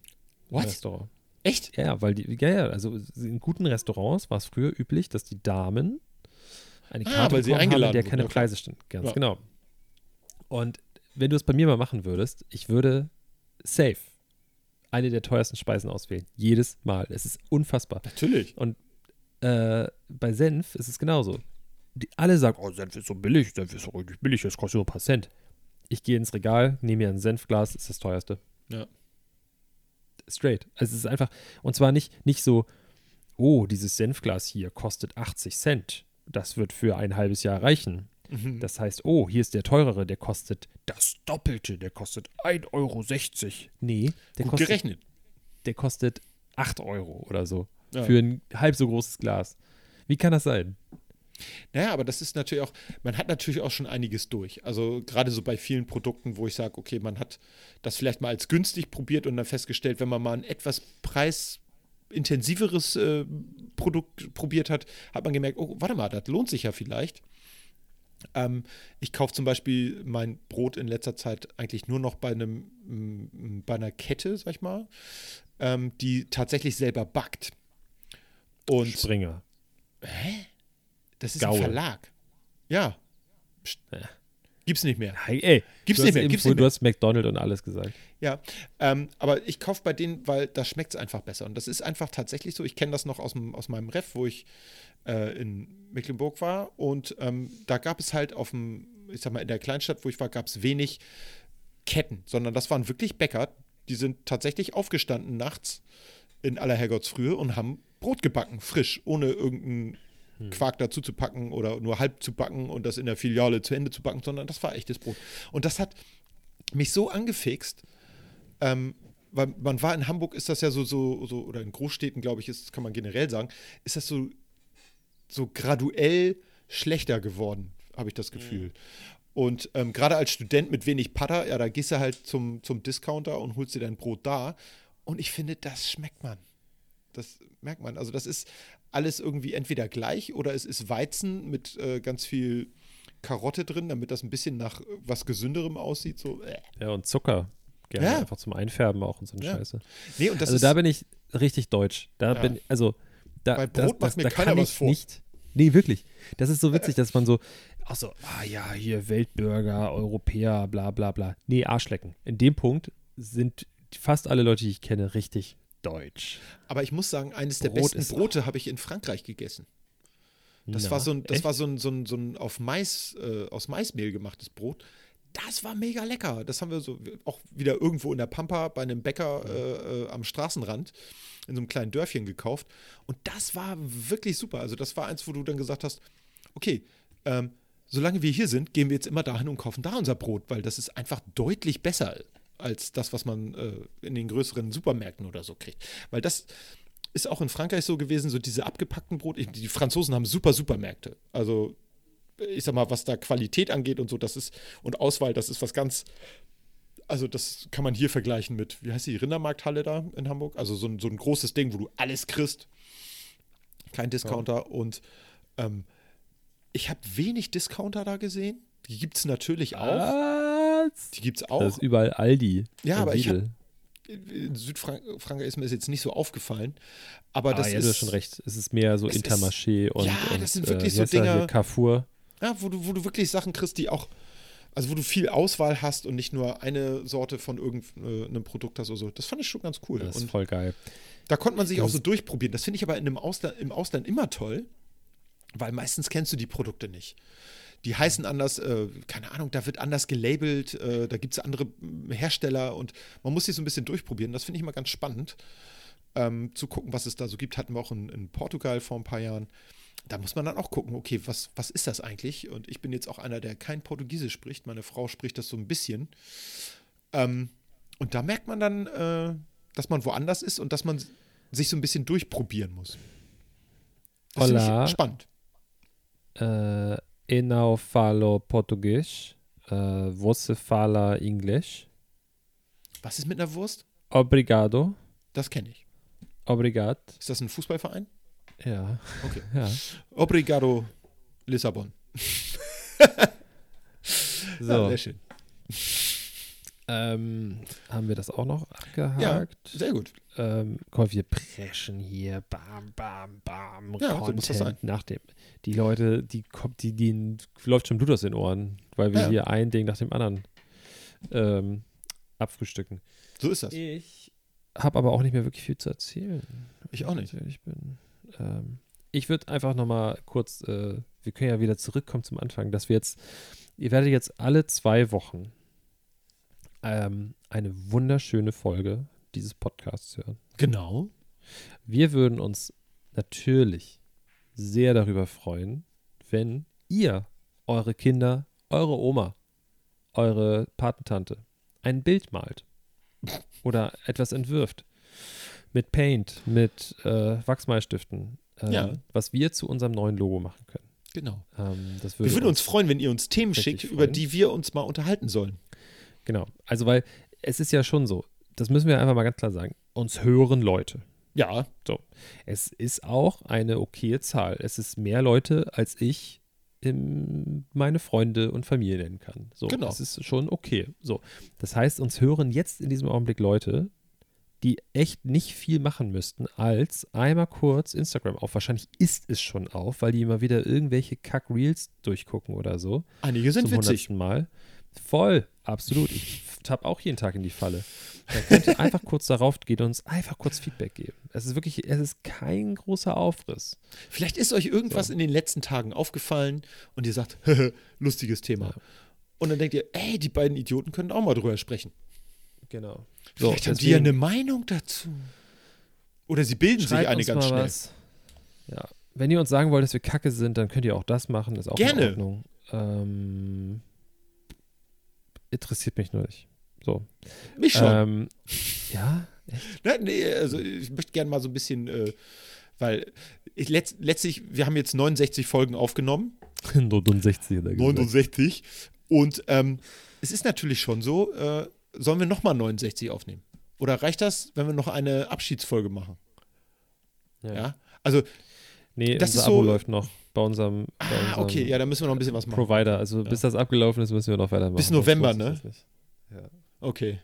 Im What? Restaurant. Echt? Ja, weil die, ja, ja, also in guten Restaurants war es früher üblich, dass die Damen eine Ah, Karte weil sie bekommen haben, in der keine klar. Preise standen. Ganz Ja. genau. Und wenn du es bei mir mal machen würdest, ich würde safe eine der teuersten Speisen auswählen. Jedes Mal. Es ist unfassbar. Natürlich. Und äh, bei Senf ist es genauso. Die, alle sagen, oh, Senf ist so billig, Senf ist so richtig billig, das kostet nur ein paar Cent. Ich gehe ins Regal, nehme mir ein Senfglas, ist das teuerste. Ja. Straight. Also es ist einfach, und zwar nicht, nicht so, oh, dieses Senfglas hier kostet 80 Cent. Das wird für ein halbes Jahr reichen. Mhm. Das heißt, oh, hier ist der teurere, der kostet das Doppelte, der kostet 1,60 Euro. Nee, der Gut kostet, gerechnet. der kostet 8 Euro oder so. Ja. Für ein halb so großes Glas. Wie kann das sein? Naja, aber das ist natürlich auch, man hat natürlich auch schon einiges durch. Also gerade so bei vielen Produkten, wo ich sage, okay, man hat das vielleicht mal als günstig probiert und dann festgestellt, wenn man mal ein etwas preisintensiveres äh, Produkt probiert hat, hat man gemerkt, oh, warte mal, das lohnt sich ja vielleicht. Ähm, ich kaufe zum Beispiel mein Brot in letzter Zeit eigentlich nur noch bei einem, mm, bei einer Kette, sag ich mal, ähm, die tatsächlich selber backt. Und Springer. Das ist Gaul. ein Verlag. Ja. Psst. Gibt's nicht mehr. Hey, ey, Gibt's du nicht hast mehr, gibt's nicht Du mehr. hast McDonald's und alles gesagt. Ja. Ähm, aber ich kaufe bei denen, weil da schmeckt es einfach besser. Und das ist einfach tatsächlich so. Ich kenne das noch aus, dem, aus meinem Ref, wo ich äh, in Mecklenburg war. Und ähm, da gab es halt auf dem, ich sag mal, in der Kleinstadt, wo ich war, gab es wenig Ketten, sondern das waren wirklich Bäcker, die sind tatsächlich aufgestanden nachts in aller Herrgottsfrühe und haben Brot gebacken, frisch, ohne irgendeinen Quark dazu zu packen oder nur halb zu backen und das in der Filiale zu Ende zu backen, sondern das war echtes Brot. Und das hat mich so angefixt, ähm, weil man war in Hamburg, ist das ja so, so, so oder in Großstädten, glaube ich, ist, kann man generell sagen, ist das so, so graduell schlechter geworden, habe ich das Gefühl. Und ähm, gerade als Student mit wenig Patter, ja, da gehst du halt zum, zum Discounter und holst dir dein Brot da. Und ich finde, das schmeckt man. Das merkt man. Also, das ist alles irgendwie entweder gleich oder es ist Weizen mit äh, ganz viel Karotte drin, damit das ein bisschen nach äh, was Gesünderem aussieht. So, äh. Ja, und Zucker. Gerne Ja. einfach zum Einfärben auch und so eine Ja. Scheiße. Nee, und das also ist, da bin ich richtig deutsch. Da Ja. bin also da, Bei das, Brot macht das, mir da keiner kann was ich vor. nicht. Nee, wirklich. Das ist so witzig, dass man so, ach so, ah ja, hier Weltbürger, Europäer, bla bla bla. Nee, Arschlecken. In dem Punkt sind fast alle Leute, die ich kenne, richtig deutsch. aber ich muss sagen, eines der Brot besten Brote habe ich in Frankreich gegessen. Das Na, war so ein, das echt? war so ein, so ein, so ein auf Mais, äh, aus Maismehl gemachtes Brot. Das war mega lecker. Das haben wir so auch wieder irgendwo in der Pampa bei einem Bäcker äh, äh, am Straßenrand in so einem kleinen Dörfchen gekauft. Und das war wirklich super. Also das war eins, wo du dann gesagt hast, okay, ähm, solange wir hier sind, gehen wir jetzt immer dahin und kaufen da unser Brot, weil das ist einfach deutlich besser als das, was man äh, in den größeren Supermärkten oder so kriegt. Weil das ist auch in Frankreich so gewesen, so diese abgepackten Brot. Die Franzosen haben super Supermärkte. Also ich sag mal, was da Qualität angeht und so, das ist, und Auswahl, das ist was ganz, also das kann man hier vergleichen mit, wie heißt die Rindermarkthalle da in Hamburg? Also so ein, so ein großes Ding, wo du alles kriegst. Kein Discounter. Und ähm, ich habe wenig Discounter da gesehen. Die gibt es natürlich auch. Was? Die gibt es Das auch. ist überall Aldi. Ja, aber ich hab- Lidl. In Südfrankreich ist mir das jetzt nicht so aufgefallen. Aber Ah, das ja, ist. du hast schon recht. Es ist mehr so Es ist- Intermarché und, Ja, und das sind wirklich äh, so er? Dinger- Carrefour. Ja, wo du, wo du wirklich Sachen kriegst, die auch, also wo du viel Auswahl hast und nicht nur eine Sorte von irgendeinem Produkt hast oder so. Das fand ich schon ganz cool. Das ist und voll geil. da konnte man sich auch Das- so durchprobieren. Das finde ich aber in einem Ausland, im Ausland immer toll, weil meistens kennst du die Produkte nicht. Die heißen anders, äh, keine Ahnung, da wird anders gelabelt, äh, da gibt es andere mm, Hersteller und man muss sich so ein bisschen durchprobieren. Das finde ich immer ganz spannend, ähm, zu gucken, was es da so gibt. Hatten wir auch in, in Portugal vor ein paar Jahren. Da muss man dann auch gucken, okay, was, was ist das eigentlich? Und ich bin jetzt auch einer, der kein Portugiesisch spricht. Meine Frau spricht das so ein bisschen. Ähm, und da merkt man dann, äh, dass man woanders ist und dass man sich so ein bisschen durchprobieren muss. Das ich spannend. Äh, eu não falo português. Äh, você fala inglês. Was ist mit einer Wurst? Obrigado. Das kenne ich. Obrigado. Ist das ein Fußballverein? Ja. Okay. ja. Obrigado, Lissabon. Ja, So, sehr schön. Ähm, haben wir das auch noch Ja, abgehakt? sehr gut. Ähm, komm, wir preschen hier, bam, bam, bam, Ja, so muss das sein. nach dem. Die Leute, die kommt, die, die läuft schon Blut aus den Ohren, weil wir Ja. hier ein Ding nach dem anderen ähm, abfrühstücken. So ist das. Ich habe aber auch nicht mehr wirklich viel zu erzählen. Ich auch nicht. wenn Ich bin. Ähm, ich würde einfach nochmal kurz, äh, wir können ja wieder zurückkommen zum Anfang, dass wir jetzt, ihr werdet jetzt alle zwei Wochen ähm, eine wunderschöne Folge dieses Podcasts hören. Genau. Wir würden uns natürlich sehr darüber freuen, wenn ihr eure Kinder, eure Oma, eure Patentante ein Bild malt oder etwas entwirft mit Paint, mit äh, Wachsmalstiften, äh, Ja. was wir zu unserem neuen Logo machen können. Genau. Ähm, Wir würde würden uns freuen, wenn ihr uns Themen schickt, über freuen. die wir uns mal unterhalten sollen. Genau. Also, weil es ist ja schon so, das müssen wir einfach mal ganz klar sagen, uns hören Leute. Ja, Es ist auch eine okaye Zahl. Es ist mehr Leute, als ich im, meine Freunde und Familie nennen kann. So, Genau. Das ist schon okay. So, das heißt, uns hören jetzt in diesem Augenblick Leute, die echt nicht viel machen müssten, als einmal kurz Instagram auf. Wahrscheinlich ist es schon auf, weil die immer wieder irgendwelche Kack-Reels durchgucken oder so. einige sind zum witzig. hundertsten Mal. Voll, absolut. Ich tapp auch jeden Tag in die Falle. Könnt ihr einfach kurz darauf gehen und uns einfach kurz Feedback geben. Es ist wirklich, es ist kein großer Aufriss. Vielleicht ist euch irgendwas in den letzten Tagen aufgefallen und ihr sagt, lustiges Thema. Ja. Und dann denkt ihr, ey, die beiden Idioten können auch mal drüber sprechen. Genau. Vielleicht haben die ja eine Meinung dazu. Oder sie bilden sich eine ganz schnell. Was. Ja. Wenn ihr uns sagen wollt, dass wir kacke sind, dann könnt ihr auch das machen. Das ist auch Gerne. in Ordnung. Ähm, interessiert mich nur nicht. So. Mich schon. Ähm, ja, Ne, nee, also ich möchte gerne mal so ein bisschen, äh, weil ich letzt, letztlich, wir haben jetzt 69 Folgen aufgenommen. 69 oder gesagt. 69. Und ähm, es ist natürlich schon so, äh, sollen wir nochmal 69 aufnehmen? Oder reicht das, wenn wir noch eine Abschiedsfolge machen? Ja. Ja. Also, Nee, Das unser ist Abo so- läuft noch bei unserem, bei ah, unserem okay, ja, da müssen wir noch ein bisschen was machen. Provider. Also bis das abgelaufen ist, müssen wir noch weitermachen. Bis November, ne? Ja. Okay.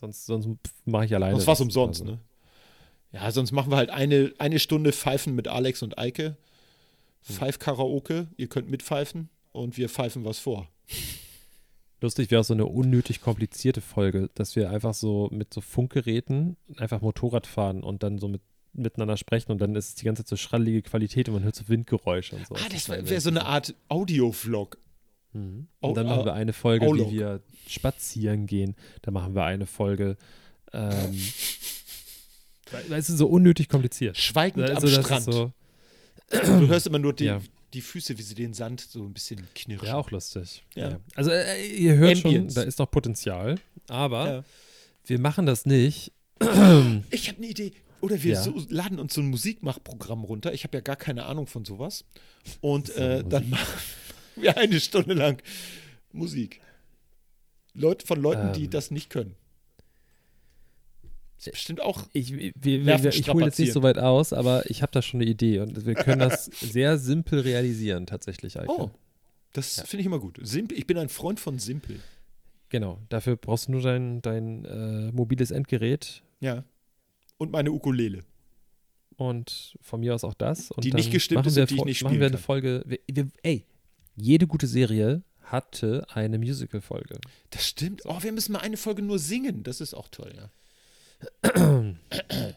Sonst, sonst mache ich alleine. Sonst das. umsonst, Also, ne? Ja, sonst machen wir halt eine, eine Stunde Pfeifen mit Alex und Eike. Hm. Pfeif-Karaoke, ihr könnt mitpfeifen und wir pfeifen was vor. Lustig wäre auch so eine unnötig komplizierte Folge, dass wir einfach so mit so Funkgeräten einfach Motorrad fahren und dann so mit, miteinander sprechen und dann ist es die ganze Zeit so schrallige Qualität und man hört so Windgeräusche und so. Ah, das wär wäre so eine Art Audio-Vlog. Mhm. Und dann äh, machen wir eine Folge, wie wir spazieren gehen. Da machen wir eine Folge. Ähm, es ist so unnötig kompliziert. Schweigend Also am das Strand. so, Du hörst immer nur die, Ja. die Füße, wie sie den Sand so ein bisschen knirschen. ja, auch lustig. Ja. Also äh, ihr hört Ambience. schon, da ist noch Potenzial. Aber Ja. wir machen das nicht. Ich habe eine Idee. Oder wir Ja. so, laden uns so ein Musikmachprogramm runter. Ich habe ja gar keine Ahnung von sowas. Und äh, dann machen wir eine Stunde lang Musik. Leute von Leuten, die Ähm. das nicht können. Ist bestimmt auch. Ich, wir, wir, ich hole jetzt nicht so weit aus, aber ich habe da schon eine Idee und wir können das sehr simpel realisieren, tatsächlich. Eike. Oh, das Ja. finde ich immer gut. Simpel, ich bin ein Freund von simpel. Genau, dafür brauchst du nur dein, dein äh, mobiles Endgerät Ja. Und meine Ukulele. und von mir aus auch das. Und Die dann nicht gestimmt machen ist und die ich nicht Machen spielen wir eine kann. Folge. Wir, wir, ey, jede gute Serie hatte eine Musical-Folge. Das stimmt. Oh, wir müssen mal eine Folge nur singen. Das ist auch toll, ja.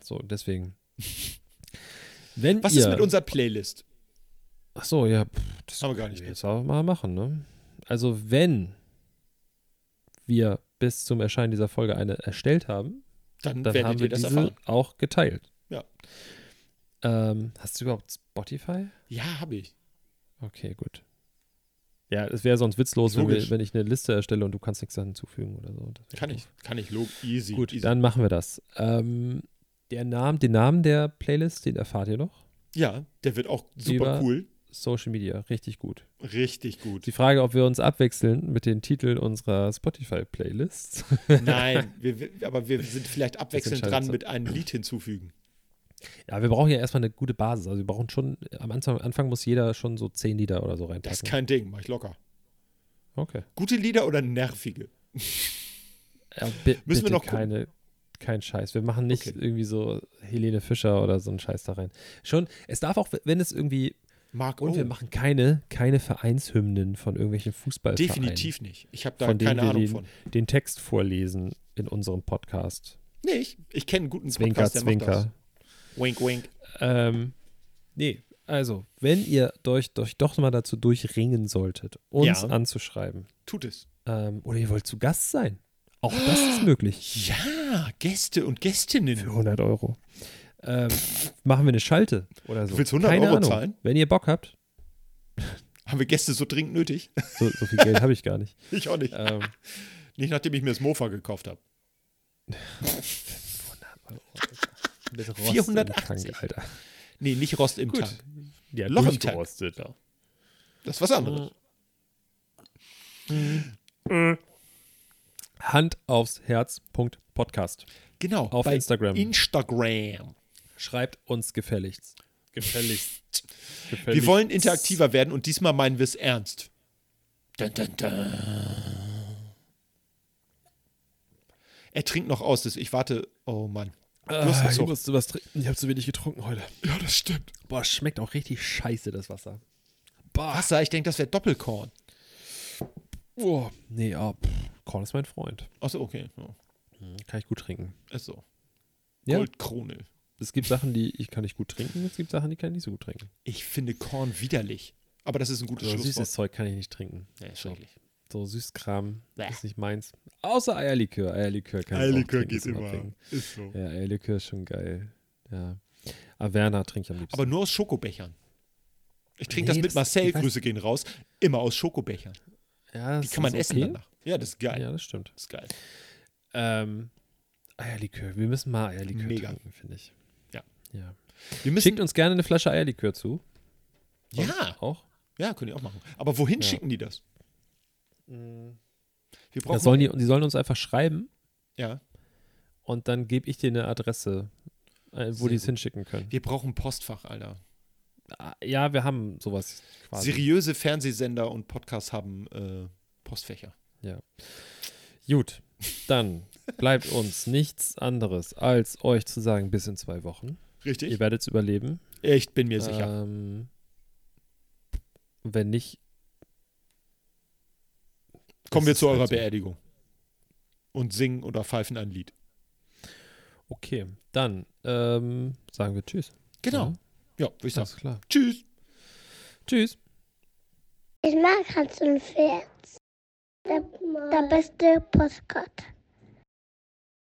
so, deswegen. Wenn Was ihr, ist mit unserer Playlist? Ach so, ja, das Haben wir gar nicht. jetzt auch mal machen, ne? Also, wenn wir bis zum Erscheinen dieser Folge eine erstellt haben, Dann, dann werdet haben wir das diese erfahren. auch geteilt. Ja. Ähm, hast du überhaupt Spotify? Ja, habe ich. Okay, gut. Ja, es wäre sonst witzlos, wenn, wir, wenn ich eine Liste erstelle und du kannst nichts da hinzufügen oder so. Kann ich. Kann ich. Log easy. Gut, easy. dann machen wir das. Ähm, der Name, den Namen der Playlist, den erfahrt ihr noch. Ja, der wird auch super Über- cool. Social Media, richtig gut. Richtig gut. Die Frage, ob wir uns abwechseln mit den Titeln unserer Spotify-Playlists. Nein, wir, aber wir sind vielleicht abwechselnd dran mit einem Lied hinzufügen. ja, wir brauchen ja erstmal eine gute Basis. Also wir brauchen schon, am Anfang, Anfang muss jeder schon so zehn Lieder oder so Das reinpacken. ist kein Ding, mach ich locker. okay. Gute Lieder oder nervige? Ja, Müssen wir noch gucken. keine, kein Scheiß. Wir machen nicht Okay. irgendwie so Helene Fischer oder so einen Scheiß da rein. Schon, es darf auch, wenn es irgendwie Mark Und O. wir machen keine, keine Vereinshymnen von irgendwelchen Fußballvereinen. Definitiv nicht. Ich habe da Von keine Ahnung den, von. den Text vorlesen in unserem Podcast. Nee, ich, ich kenne einen guten Zwinker, Podcast, der macht das. Zwinker. Wink, wink. Ähm, nee, also, wenn ihr euch, euch doch mal dazu durchringen solltet, uns Ja. anzuschreiben, Tut es. ähm, oder ihr wollt zu Gast sein, auch das ist möglich. Ja, Gäste und Gästinnen. Für 100 Euro. Ähm, machen wir eine Schalte oder so. Du willst 100 Keine Euro Ahnung. zahlen? Wenn ihr Bock habt, Haben wir Gäste so dringend nötig? so, so viel Geld habe ich gar nicht. Ich auch nicht. Ähm, Nicht nachdem ich mir das Mofa gekauft habe. mit Rost 480. im Tank, Alter. Nee, nicht Rost im Gut. Tank. Ja, Loch im Tank. durchgerostet. Das ist was anderes. Hand aufs Herz. Podcast. Genau. Auf bei Instagram. Instagram. Schreibt uns gefälligst. Gefälligst. gefälligst. Wir wollen interaktiver werden und diesmal meinen wir es ernst. Dun, dun, dun. Er trinkt noch aus. das- Ich warte. Oh Mann. Ah, ich musste was trinken. Ich habe zu wenig getrunken heute. Ja, das stimmt. Boah, es schmeckt auch richtig scheiße, das Wasser. Boah. Wasser, ich denke, das wäre Doppelkorn. Oh, nee, ah, pff, Korn ist mein Freund. Achso, okay. Ja, Kann ich gut trinken. ist so. Ja. Goldkrone. Es gibt Sachen, die ich kann nicht gut trinken. Es gibt Sachen, die kann ich nicht so gut trinken. Ich finde Korn widerlich. Aber das ist ein gutes So Schlusswort. süßes Zeug kann ich nicht trinken. Ja, ist so, schrecklich. so Süßkram Bäh. ist nicht meins. Außer Eierlikör. Eierlikör kann ich auch trinken, ist in Ordnung. Ist so. Ja, Eierlikör ist schon geil. Ja. Averna trinke ich am liebsten. Aber nur aus Schokobechern. Ich trinke Nee, das mit Marcel, ich Grüße gehen raus, immer aus Schokobechern. ja, Die das kann man ist essen okay. danach. Ja, das ist geil. Ja, das stimmt. Das ist geil. Ähm, Eierlikör. Wir müssen mal Eierlikör Mega. trinken, finde ich. Ja. ja. Wir müssen, Schickt uns gerne eine Flasche Eierlikör zu. ja, Auch. ja, können die auch machen. Aber wohin Ja. schicken die das? Wir brauchen Das sollen die, die sollen uns einfach schreiben ja, und dann gebe ich dir eine Adresse, äh, wo die es hinschicken können. wir brauchen Postfach, Alter. Ah, Ja, wir haben sowas quasi. Seriöse Fernsehsender und Podcasts haben äh, Postfächer. Gut, dann bleibt uns nichts anderes, als euch zu sagen, bis in zwei Wochen. Richtig? Ihr werdet es überleben. Ich bin mir sicher. Ähm, wenn nicht, Kommen wir zu halt eurer so. Beerdigung. Und singen oder pfeifen ein Lied. okay, dann ähm, sagen wir Tschüss. Genau. Ja, Ja, würde ich sagen. alles klar. Tschüss. Tschüss. Ich mag Hans und Pferd. Der, der beste Postkarte.